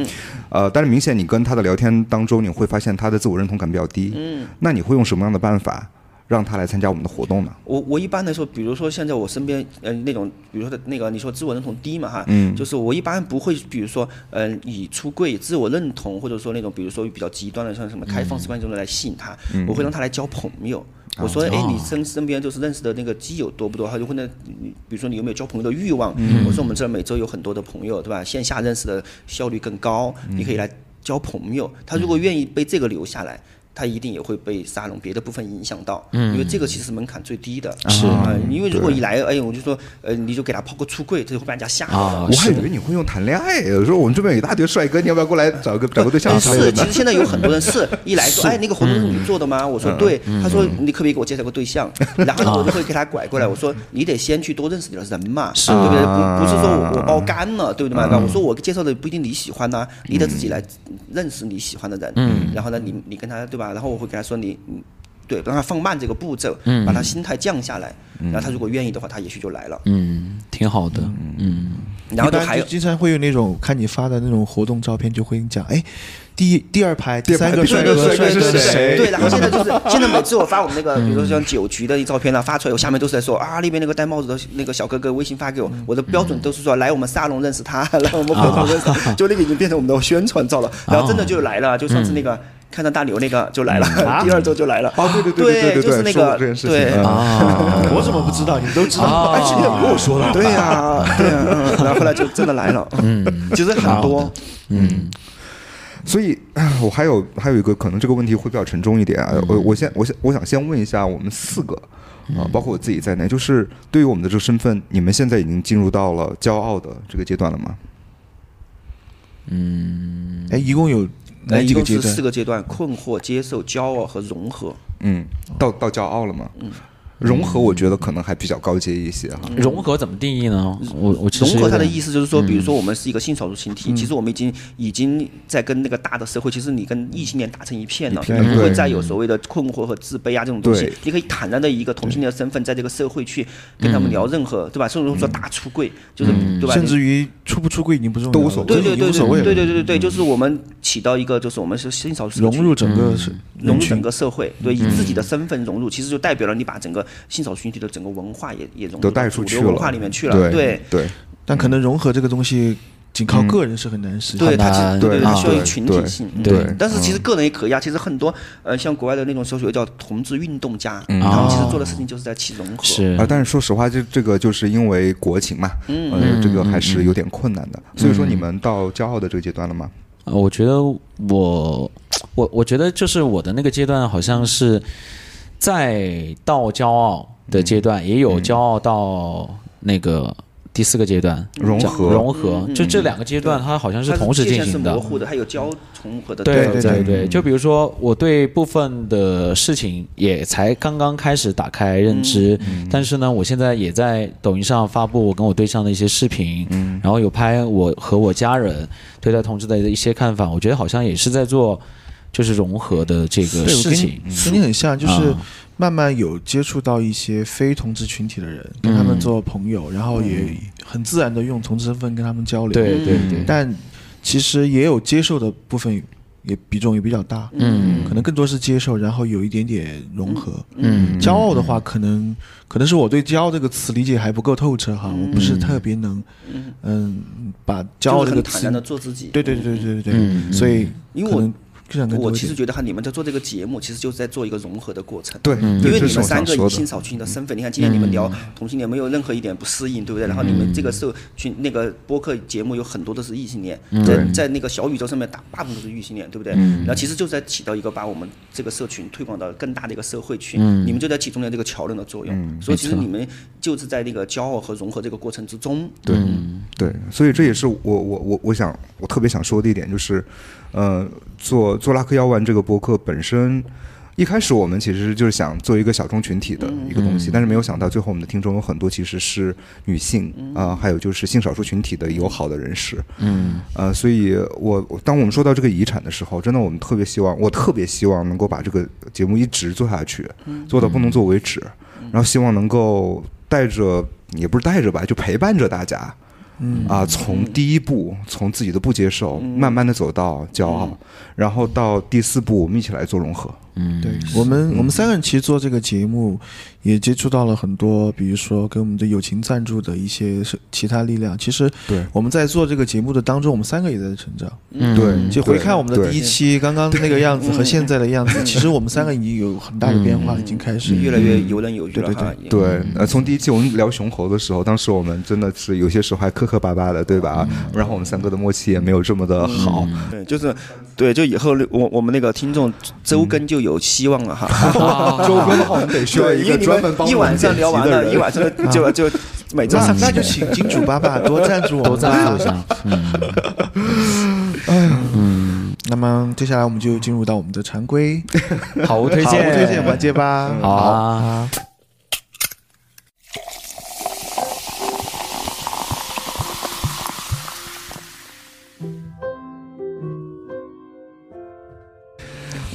呃，但是明显你跟他的聊天当中，你会发现他的自我认同感比较低，嗯，那你会用什么样的办法让他来参加我们的活动呢？我我一般来说，比如说现在我身边呃那种，比如说的那个你说自我认同低嘛哈，嗯就是我一般不会，比如说呃以出柜、自我认同，或者说那种比如说比较极端的像什么开放式关系中的来吸引他，嗯我会让他来交朋友。我说，哎，你身身边就是认识的那个基友多不多？他就会那，你比如说你有没有交朋友的欲望？我说我们这儿每周有很多的朋友，对吧？线下认识的效率更高，你可以来交朋友。他如果愿意被这个留下来。他一定也会被沙龙别的部分影响到，因为这个其实是门槛最低的。是啊，因为如果一来，哎，我就说，呃，你就给他抛个出柜，这就会被人家吓到啊了。我还以为你会用谈恋爱，有时候我们这边有一大堆帅哥，你要不要过来找个找个对象是？其实现在有很多人是一来说，哎，那个活动是你做的吗？我说对。他说你可不可以给我介绍个对象？然后呢，我就会给他拐过来，我说你得先去多认识点人嘛，对不对？不不是说我我包干了，对不对嘛？我说我介绍的不一定你喜欢呐，你得自己来认识你喜欢的人。嗯然后呢，你你跟他对吧？然后我会给他说你。对，让他放慢这个步骤，把他心态降下来，然后他如果愿意的话，他也许就来了。嗯，挺好的，嗯，然后就还有经常会有那种看你发的那种活动照片，就会讲，哎，第一第二排、第三个帅哥是是谁对，然后现在 就是现在每次我发我们那个，比如说像酒局的一照片啊，发出来，我下面都是在说啊，那边那个戴帽子的那个小哥哥微信发给我，我的标准都是说来我们沙龙认识他，来我们活动认识他，就那个已经变成我们的宣传照了。然后真的就来了，就上次那个。看到大刘那个就来了，第二周就来了。哦对对对对对对就是那个这件事情对嗯啊，我怎么不知道？你们都知道？啊哎，今天跟我说了。对呀，对呀，嗯然后后来就真的来了。嗯，其实很多。嗯，所以，我还有还有一个可能这个问题会比较沉重一点啊。我我先我想我想先问一下我们四个啊，包括我自己在内，就是对于我们的这个身份，你们现在已经进入到了骄傲的这个阶段了吗？嗯哎，一共有哪一共是四？个阶段：困惑、接受、骄傲和融合。嗯，到到骄傲了吗？融合我觉得可能还比较高阶一些哈。融合怎么定义呢？我我其实融合它的意思就是说，比如说我们是一个性少数群体，其实我们已经已经在跟那个大的社会，其实你跟异性恋打成一片了，你不会再有所谓的困惑和自卑啊这种东西对，你可以坦然的以一个同性恋的身份，在这个社会去跟他们聊任何，对吧？甚至说大出柜，就是对吧？甚至于出不出柜已经不重要，都无所谓对对对已经无所谓，对对对对对，就是我们起到一个，就是我们是性少数融入整个融入整。个社会，对，以自己的身份融入，其实就代表了你把整个性少数群体的整个文化也也融入都到带出去了，主流文化里面去了，对对。对但可能融合这个东西，仅靠个人是很难实现的。对，它其实难对对，对它需要一个群体对性。对嗯但是其实个人也可以啊。其实很多呃，像国外的那种搜索叫同志运动家，嗯他们其实哦做的事情就是在起融合。是啊，但是说实话，这这个就是因为国情嘛，嗯，这个还是有点困难的。所以说，你们到骄傲的这个阶段了吗？呃我觉得我我我觉得就是我的那个阶段，好像是在到骄傲的阶段，也有骄傲到那个第四个阶段融合。融合，就这两个阶段，它好像是同时界限是进行的。模。糊的，还有交重合的。对对对对，就比如说我对部分的事情也才刚刚开始打开认知，但是呢，我现在也在抖音上发布我跟我对象的一些视频，然后有拍我和我家人对待同志的一些看法，我觉得好像也是在做就是融合的这个事情。跟你很像，就是啊慢慢有接触到一些非同志群体的人，跟他们做朋友，然后也很自然的用同志身份跟他们交流。对对对，但其实也有接受的部分，也比重也比较大。嗯可能更多是接受，然后有一点点融合。嗯，骄傲的话，可能可能是我对“骄傲”这个词理解还不够透彻哈，我不是特别能，嗯，把“骄傲”这个词坦然，的做自己。对对对对对对，嗯所以因为我我。其实觉得哈，你们在做这个节目，其实就是在做一个融合的过程。对，因为你们三个想说的。以性少数群的身份，你看今天你们聊同性恋没有任何一点不适应，对不对？然后你们这个社群那个播客节目有很多都是异性恋，在在那个小宇宙上面大大部分都是异性恋，对不对？然后其实就在起到一个把我们这个社群推广到更大的一个社会去，你们就在起中间这个桥梁的作用。所以其实你们就是在那个骄傲和融合这个过程之中。对对，所以这也是我我我我想我特别想说的一点，就是，呃，做做拉克妖丸这个播客本身，一开始我们其实就是想做一个小众群体的一个东西，但是没有想到最后我们的听众有很多其实是女性啊、还有就是性少数群体的友好的人士，嗯。呃，所以我我当我们说到这个遗产的时候，真的我们特别希望，我特别希望能够把这个节目一直做下去，做到不能做为止，然后希望能够带着，也不是带着吧，就陪伴着大家。嗯。啊，从第一步，从自己的不接受，慢慢的走到骄傲，然后到第四步，我们一起来做融合。嗯，对我们，我们三个人其实做这个节目，也接触到了很多，比如说跟我们的友情赞助的一些是其他力量。其实对我们在做这个节目的当中，我们三个也在成长。嗯对，就回看我们的第一期，刚刚那个样子和现在的样子，其实我们三个已经有很大的变化，已经开始越来越游刃有余了对对哈。对，呃，从第一期我们聊熊猴的时候，当时我们真的是有些时候还磕磕巴巴的，对吧？然后我们三个的默契也没有这么的好。对，就是对，就以后我我们那个听众周更就有希望了哈。周更的话，我们得需要，一个专门帮我们们一晚上聊完了，一晚上就 就每周三那就请金主爸爸多赞助我 多们赞助一下。嗯，那么接下来我们就进入到我们的常规好物推好荐，物推荐环节吧。好啊。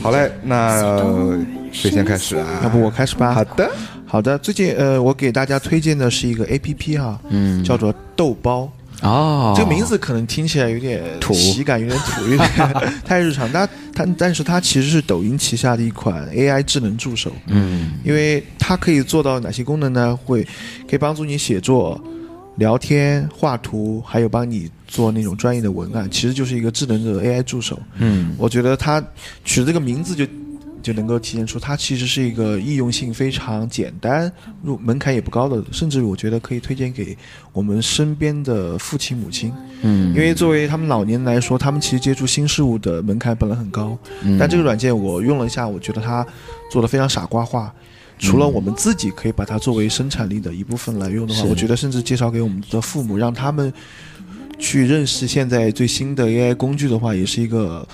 好嘞，那谁先开始啊？要不我开始吧。好的，好的，最近呃，我给大家推荐的是一个 A P P 哈，嗯叫做豆包。哦，这个名字可能听起来有点土喜感，有点土，有点 太日常。它它，但是它其实是抖音旗下的一款 AI 智能助手。嗯因为它可以做到哪些功能呢？会可以帮助你写作、聊天、画图，还有帮你做那种专业的文案，其实就是一个智能的 AI 助手。嗯我觉得它取这个名字就就能够体现出它其实是一个易用性非常简单、入门槛也不高的，甚至我觉得可以推荐给我们身边的父亲母亲，嗯，因为作为他们老年人来说，他们其实接触新事物的门槛本来很高，嗯但这个软件我用了一下，我觉得它做的非常傻瓜化。除了我们自己可以把它作为生产力的一部分来用的话，我觉得甚至介绍给我们的父母，让他们去认识现在最新的 AI 工具的话，也是一个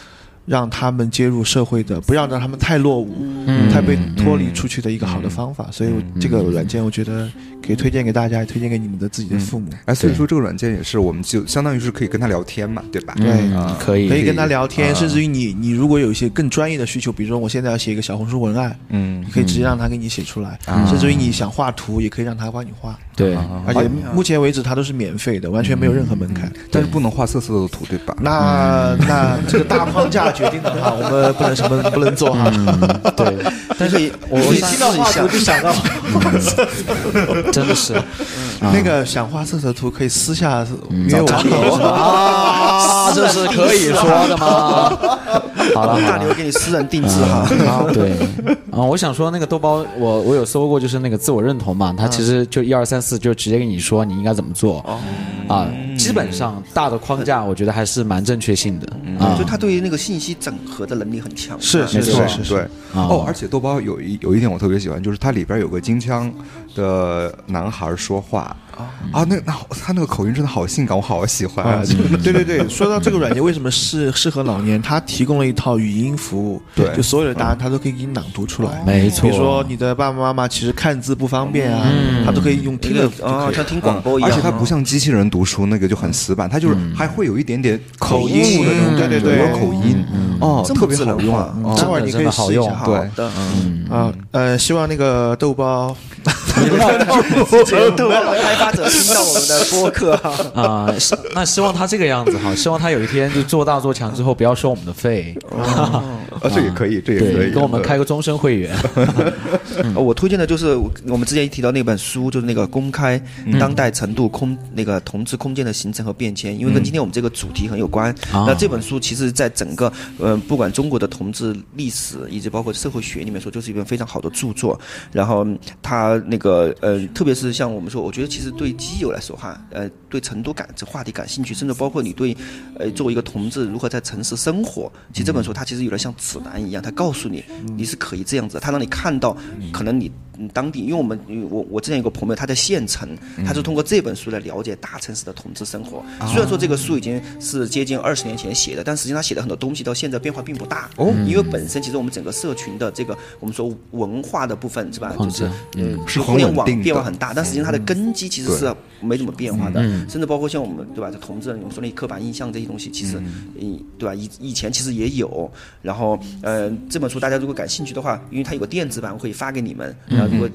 让他们接入社会的，不要让他们太落伍、嗯。太被脱离出去的一个好的方法。所以我这个软件，我觉得可以推荐给大家，也推荐给你们的自己的父母。哎，所以说这个软件也是，我们就相当于是可以跟他聊天嘛，对吧？对。啊。可以。可以跟他聊天，啊。甚至于你你如果有一些更专业的需求，比如说我现在要写一个小红书文案，嗯。你可以直接让他给你写出来，啊。甚至于你想画图，也可以让他帮你画。对，而且目前为止，它都是免费的，完全没有任何门槛。但是不能画色色的图，对吧？那那这个大框架决定的话，我们不能什么不能做哈。对，但是我一听到画图就想到 真的是，那个想画色色图，可以私下嗯约我。啊，这是可以说的吗？好了好了大牛。给你私人定制哈。啊，对，啊，我想说那个豆包，我我有搜过，就是那个自我认同嘛，它其实就一二三四，就直接跟你说你应该怎么做，啊，基本上大的框架，我觉得还是蛮正确性的嗯啊就。他对于那个信息整合的能力很强。是是没错是是对是，哦，而且豆包有一有一点我特别喜欢，就是它里边有个京腔的男孩说话啊，那那他那个口音真的好性感，我好喜欢啊！就对对对，说到这个软件为什么适适合老年，它提供了一套语音服务，对就所有的答案它都可以给你朗读出来。没错比如说你的爸爸妈妈其实看字不方便啊，他都可以用听的就啊，可以像听广播一样。而且它不像机器人读书那个就很死板，它就是还会有一点点口音音的那种嗯感觉，对对对有口音哦，特别智能好用化哦待会儿你可以试一下。对嗯，啊，呃，希望那个豆包 豆包开发者听到我们的播客哈。啊、希那希望他这个样子哈，希望他有一天就做大做强之后不要收我们的费，啊，这也可以，这也可，以，跟我们开个终身会员。呃 我推荐的就是我我们之前一提到那本书，就是那个《公开当代程度空那个同志空间的形成和变迁》，因为跟今天我们这个主题很有关。啊那这本书其实在整个呃，不管中国的同志历史以及包括社会学里面说，就是一本非常好的著作。然后他那个呃，特别是像我们说，我觉得其实对机油来说哈，呃，对成都感这话题感兴趣，甚至包括你对呃作为一个同志如何在城市生活，其实这本书它其实有点像指南一样，它告诉你你是可以这样子，它让你看到可能你。嗯当地，因为我们我我之前有个朋友，他在县城，他是通过这本书来了解大城市的同志生活。虽然说这个书已经是接近二十年前写的，但实际上他写的很多东西到现在变化并不大。哦，因为本身其实我们整个社群的这个我们说文化的部分是吧，就是嗯，是互联网变化很大，但实际上它的根基其实是没怎么变化的，甚至包括像我们对吧，这同志，我们说那刻板印象这些东西，其实嗯，对吧，以以前其实也有。然后呃，这本书大家如果感兴趣的话，因为它有个电子版，我可以发给你们。然后如果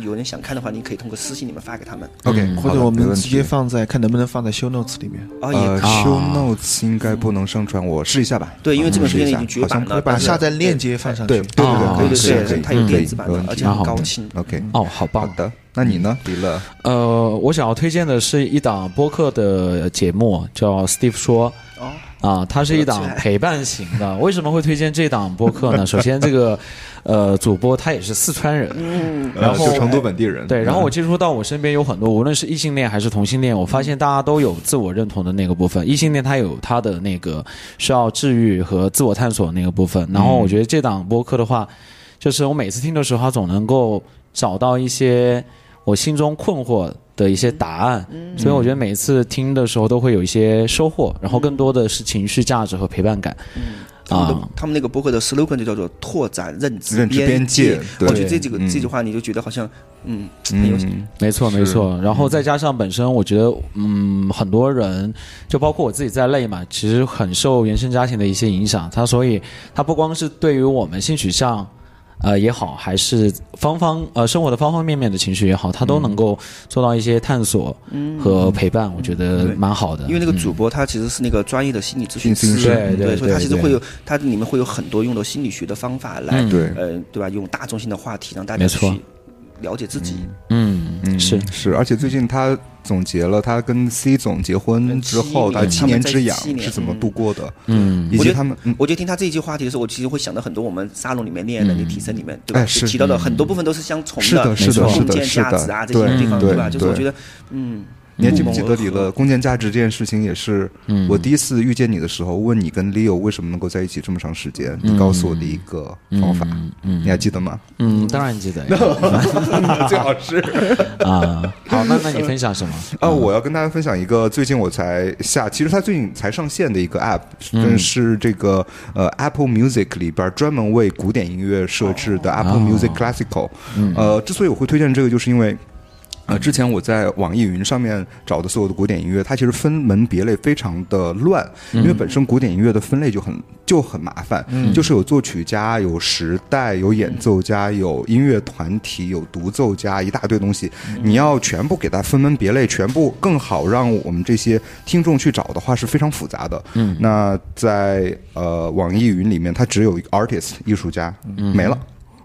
有人想看的话，你可以通过私信你们发给他们。OK，或者我们直接放放在看能不能放在 show notes 里面。啊，呃也，show notes 应该不能上传，我试一下吧。对，因为这本书现在已经绝版了，好像把下载链接放上去。对对对啊对，可以对可以可以，对对，它有电子版的而且很高清。OK，哦，好棒好！的，那你呢，李乐？呃，我想要推荐的是一档播客的节目，叫 Steve 说。哦啊，它是一档陪伴型的。为什么会推荐这档播客呢？首先，这个呃主播他也是四川人，嗯，然后成都本地人。对，然后嗯我接触到我身边有很多，无论是异性恋还是同性恋，我发现大家都有自我认同的那个部分。异性恋他有他的那个需要治愈和自我探索的那个部分，然后我觉得这档播客的话，就是我每次听的时候，他总能够找到一些我心中困惑的一些答案，所以我觉得每次听的时候都会有一些收获，然后更多的是情绪价值和陪伴感。他们的啊他们那个博客的 slogan 就叫做拓展认知认知边界我觉得这几个嗯。这句话你就觉得好像嗯很有嗯，没错，没错。然后再加上本身，我觉得，嗯，很多人，就包括我自己在内嘛，其实很受原生家庭的一些影响。他所以，他不光是对于我们性取向，呃也好，还是方方呃生活的方方面面的情绪也好，他都能够做到一些探索和陪伴，我觉得蛮好的。因为那个主播他其实是那个专业的心理咨询师，对对所以他其实会有他里面会有很多用到心理学的方法来，嗯。对。呃，对吧？用大众性的话题让大家去了解自己。嗯，嗯。是。是，而且最近他总结了他跟 C 总结婚之后，七他七年之痒是怎么度过的，嗯。以我觉得及他们嗯。我觉得听他这一句话题的时候，我其实会想到很多我们沙龙里面恋爱能力提升里面，对吧？哎是提到的很多部分都是相重是的是的是共建的是的价值啊这些对地方，对吧？就是我对。觉得，嗯，你还记不记得不谋而合李乐弓箭价值这件事情也是我第一次遇见你的时候，问你跟 Leo 为什么能够在一起这么长时间，你告诉我的一个方法，你还记得吗？嗯，当然记得呀 最好是。啊。好，那那你分享什么？啊，我要跟大家分享一个最近我才下，其实它最近才上线的一个 App，嗯是这个呃 Apple Music 里边专门为古典音乐设置的 Apple Music Classical。呃，之所以我会推荐这个，就是因为。呃，之前我在网易云上面找的所有的古典音乐，它其实分门别类非常的乱，因为本身古典音乐的分类就很就很麻烦，就是有作曲家、有时代、有演奏家、有音乐团体、有独奏家，一大堆东西，你要全部给它分门别类，全部更好让我们这些听众去找的话是非常复杂的。嗯，那在呃网易云里面，它只有一个 artist 艺术家，没了。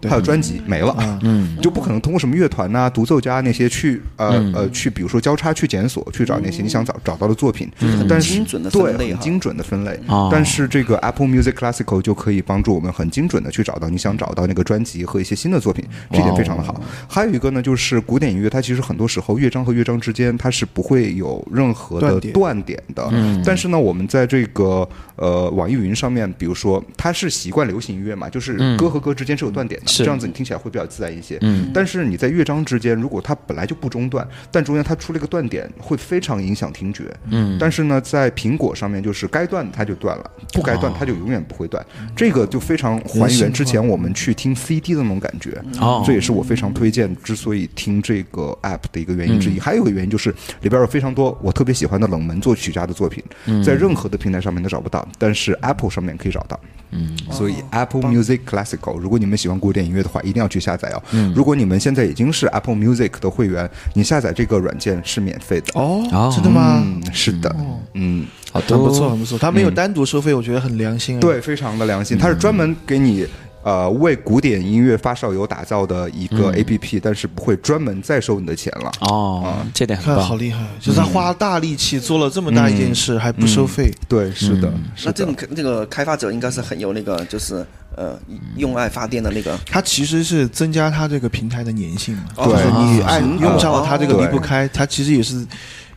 还有专辑没了，嗯。你 就不可能通过什么乐团呐、独奏家那些去呃、嗯。呃去，比如说交叉去检索，去找那些你想找找到的作品，很但是精准的分对类哈。很精准的分类。哦。但是这个 Apple Music Classical 就可以帮助我们很精准的去找到你想找到那个专辑和一些新的作品，这点非常的好。还有一个呢，就是古典音乐，它其实很多时候乐章和乐章之间它是不会有任何的断点。的。但是呢，我们在这个呃网易云上面，比如说它是习惯流行音乐嘛，就是歌和歌之间是有断点的，是这样子你听起来会比较自然一些。嗯但是你在乐章之间，如果它本来就不中断，但中间它出了一个断点，会非常影响听觉。嗯但是呢，在苹果上面，就是该断它就断了，不该断它就永远不会断。这个就非常还原之前我们去听 CD 的那种感觉。哦这也是我非常推荐，之所以听这个 app 的一个原因之一。还有一个原因就是里边有非常多我特别喜欢的冷门作曲家的作品，在任何的平台上面都找不到，但是 Apple 上面可以找到。嗯，所以 Apple Music Classical，如果你们喜欢古典音乐的话，一定要去下载哦。如果你们现在已经是 Apple Music 的会员，你下载这个软件是免费的。哦哦，真的吗？嗯，是的，嗯，好的很不错，很不错。它没有单独收费，我觉得很良心啊。对，非常的良心，它是专门给你。呃，为古典音乐发烧友打造的一个 A P P，、但是不会专门再收你的钱了。哦，这点很看好。厉害，就是他花大力气做了这么大一件事，还不收费。对，是的，是的那这种。这个开发者应该是很有那个，就是呃用爱发电的那个。它其实是增加它这个平台的粘性嘛，哦就是你啊爱嗯用上了它这个离不开，它其实也是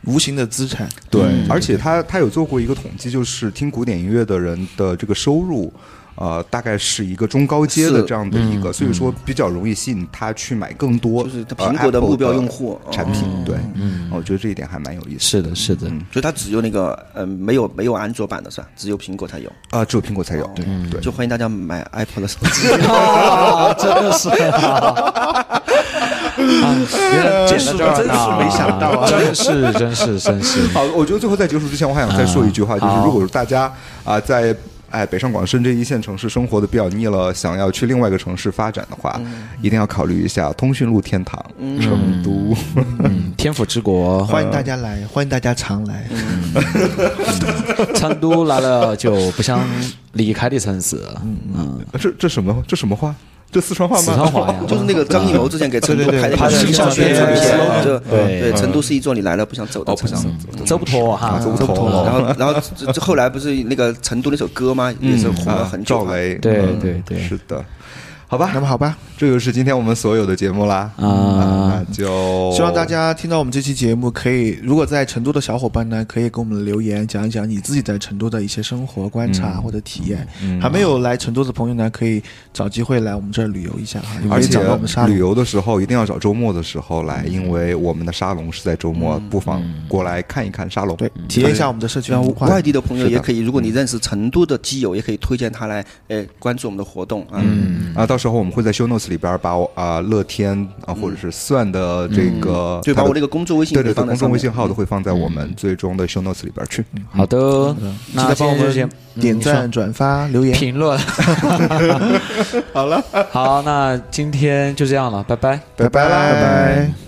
无形的资产。对，嗯而且他他有做过一个统计，就是听古典音乐的人的这个收入。呃，大概是一个中高阶的这样的一个，所以说比较容易吸引他去买更多，就是苹果的目标用户产品。对，嗯，我觉得这一点还蛮有意思。是的，是的，所以它只有那个呃没有没有安卓版的是吧？只有苹果才有。啊，只有苹果才有。对对，就欢迎大家买 Apple 的手机。啊，真的是啊，原来剪到这是真是没想到啊真是真是真是。好，我觉得最后在结束之前，我还想再说一句话，就是如果大家啊、在哎北上广深这一线城市生活的比较腻了，想要去另外一个城市发展的话，一定要考虑一下通讯录天堂、成都。嗯，天府之国，欢迎大家来，欢迎大家常来。成都来了就不想离开的城市。嗯，这这什么这什么话？这四川话吗？四川话呀，就是那个张艺谋之前给成都拍的拍的形象宣传片片，就对对，成都是一座你来了不想走的城市想。走不脱哈，走不脱。然后，然后这这后来不是那个成都那首歌吗？也是红了啊很，久嘛。赵雷，对嗯对对是的。好吧那，么好吧，这就是今天我们所有的节目啦。啊那就希望大家听到我们这期节目，可以如果在成都的小伙伴呢，可以给我们留言，讲一讲你自己在成都的一些生活观察或者体验。还没有来成都的朋友呢，可以找机会来我们这儿旅游一下哈，而且我们沙。旅游的时候一定要找周末的时候来，因为我们的沙龙是在周末，不妨过来看一看沙龙。对，体验一下我们的社区文化。外地的朋友也可以，如果你认识成都的基友，也可以推荐他来，哎，关注我们的活动啊。嗯啊，到时候我们会在 show notes 里边把我啊乐天啊或者是算的这个，对，把我那个公众微信对对对公众也放在上面微信号都会放在我们最终的 show notes 里边去。好的，记那得帮我今天就先们点赞、转发、留言。评论。好了，好，那今天就这样了，拜拜。拜拜拜拜。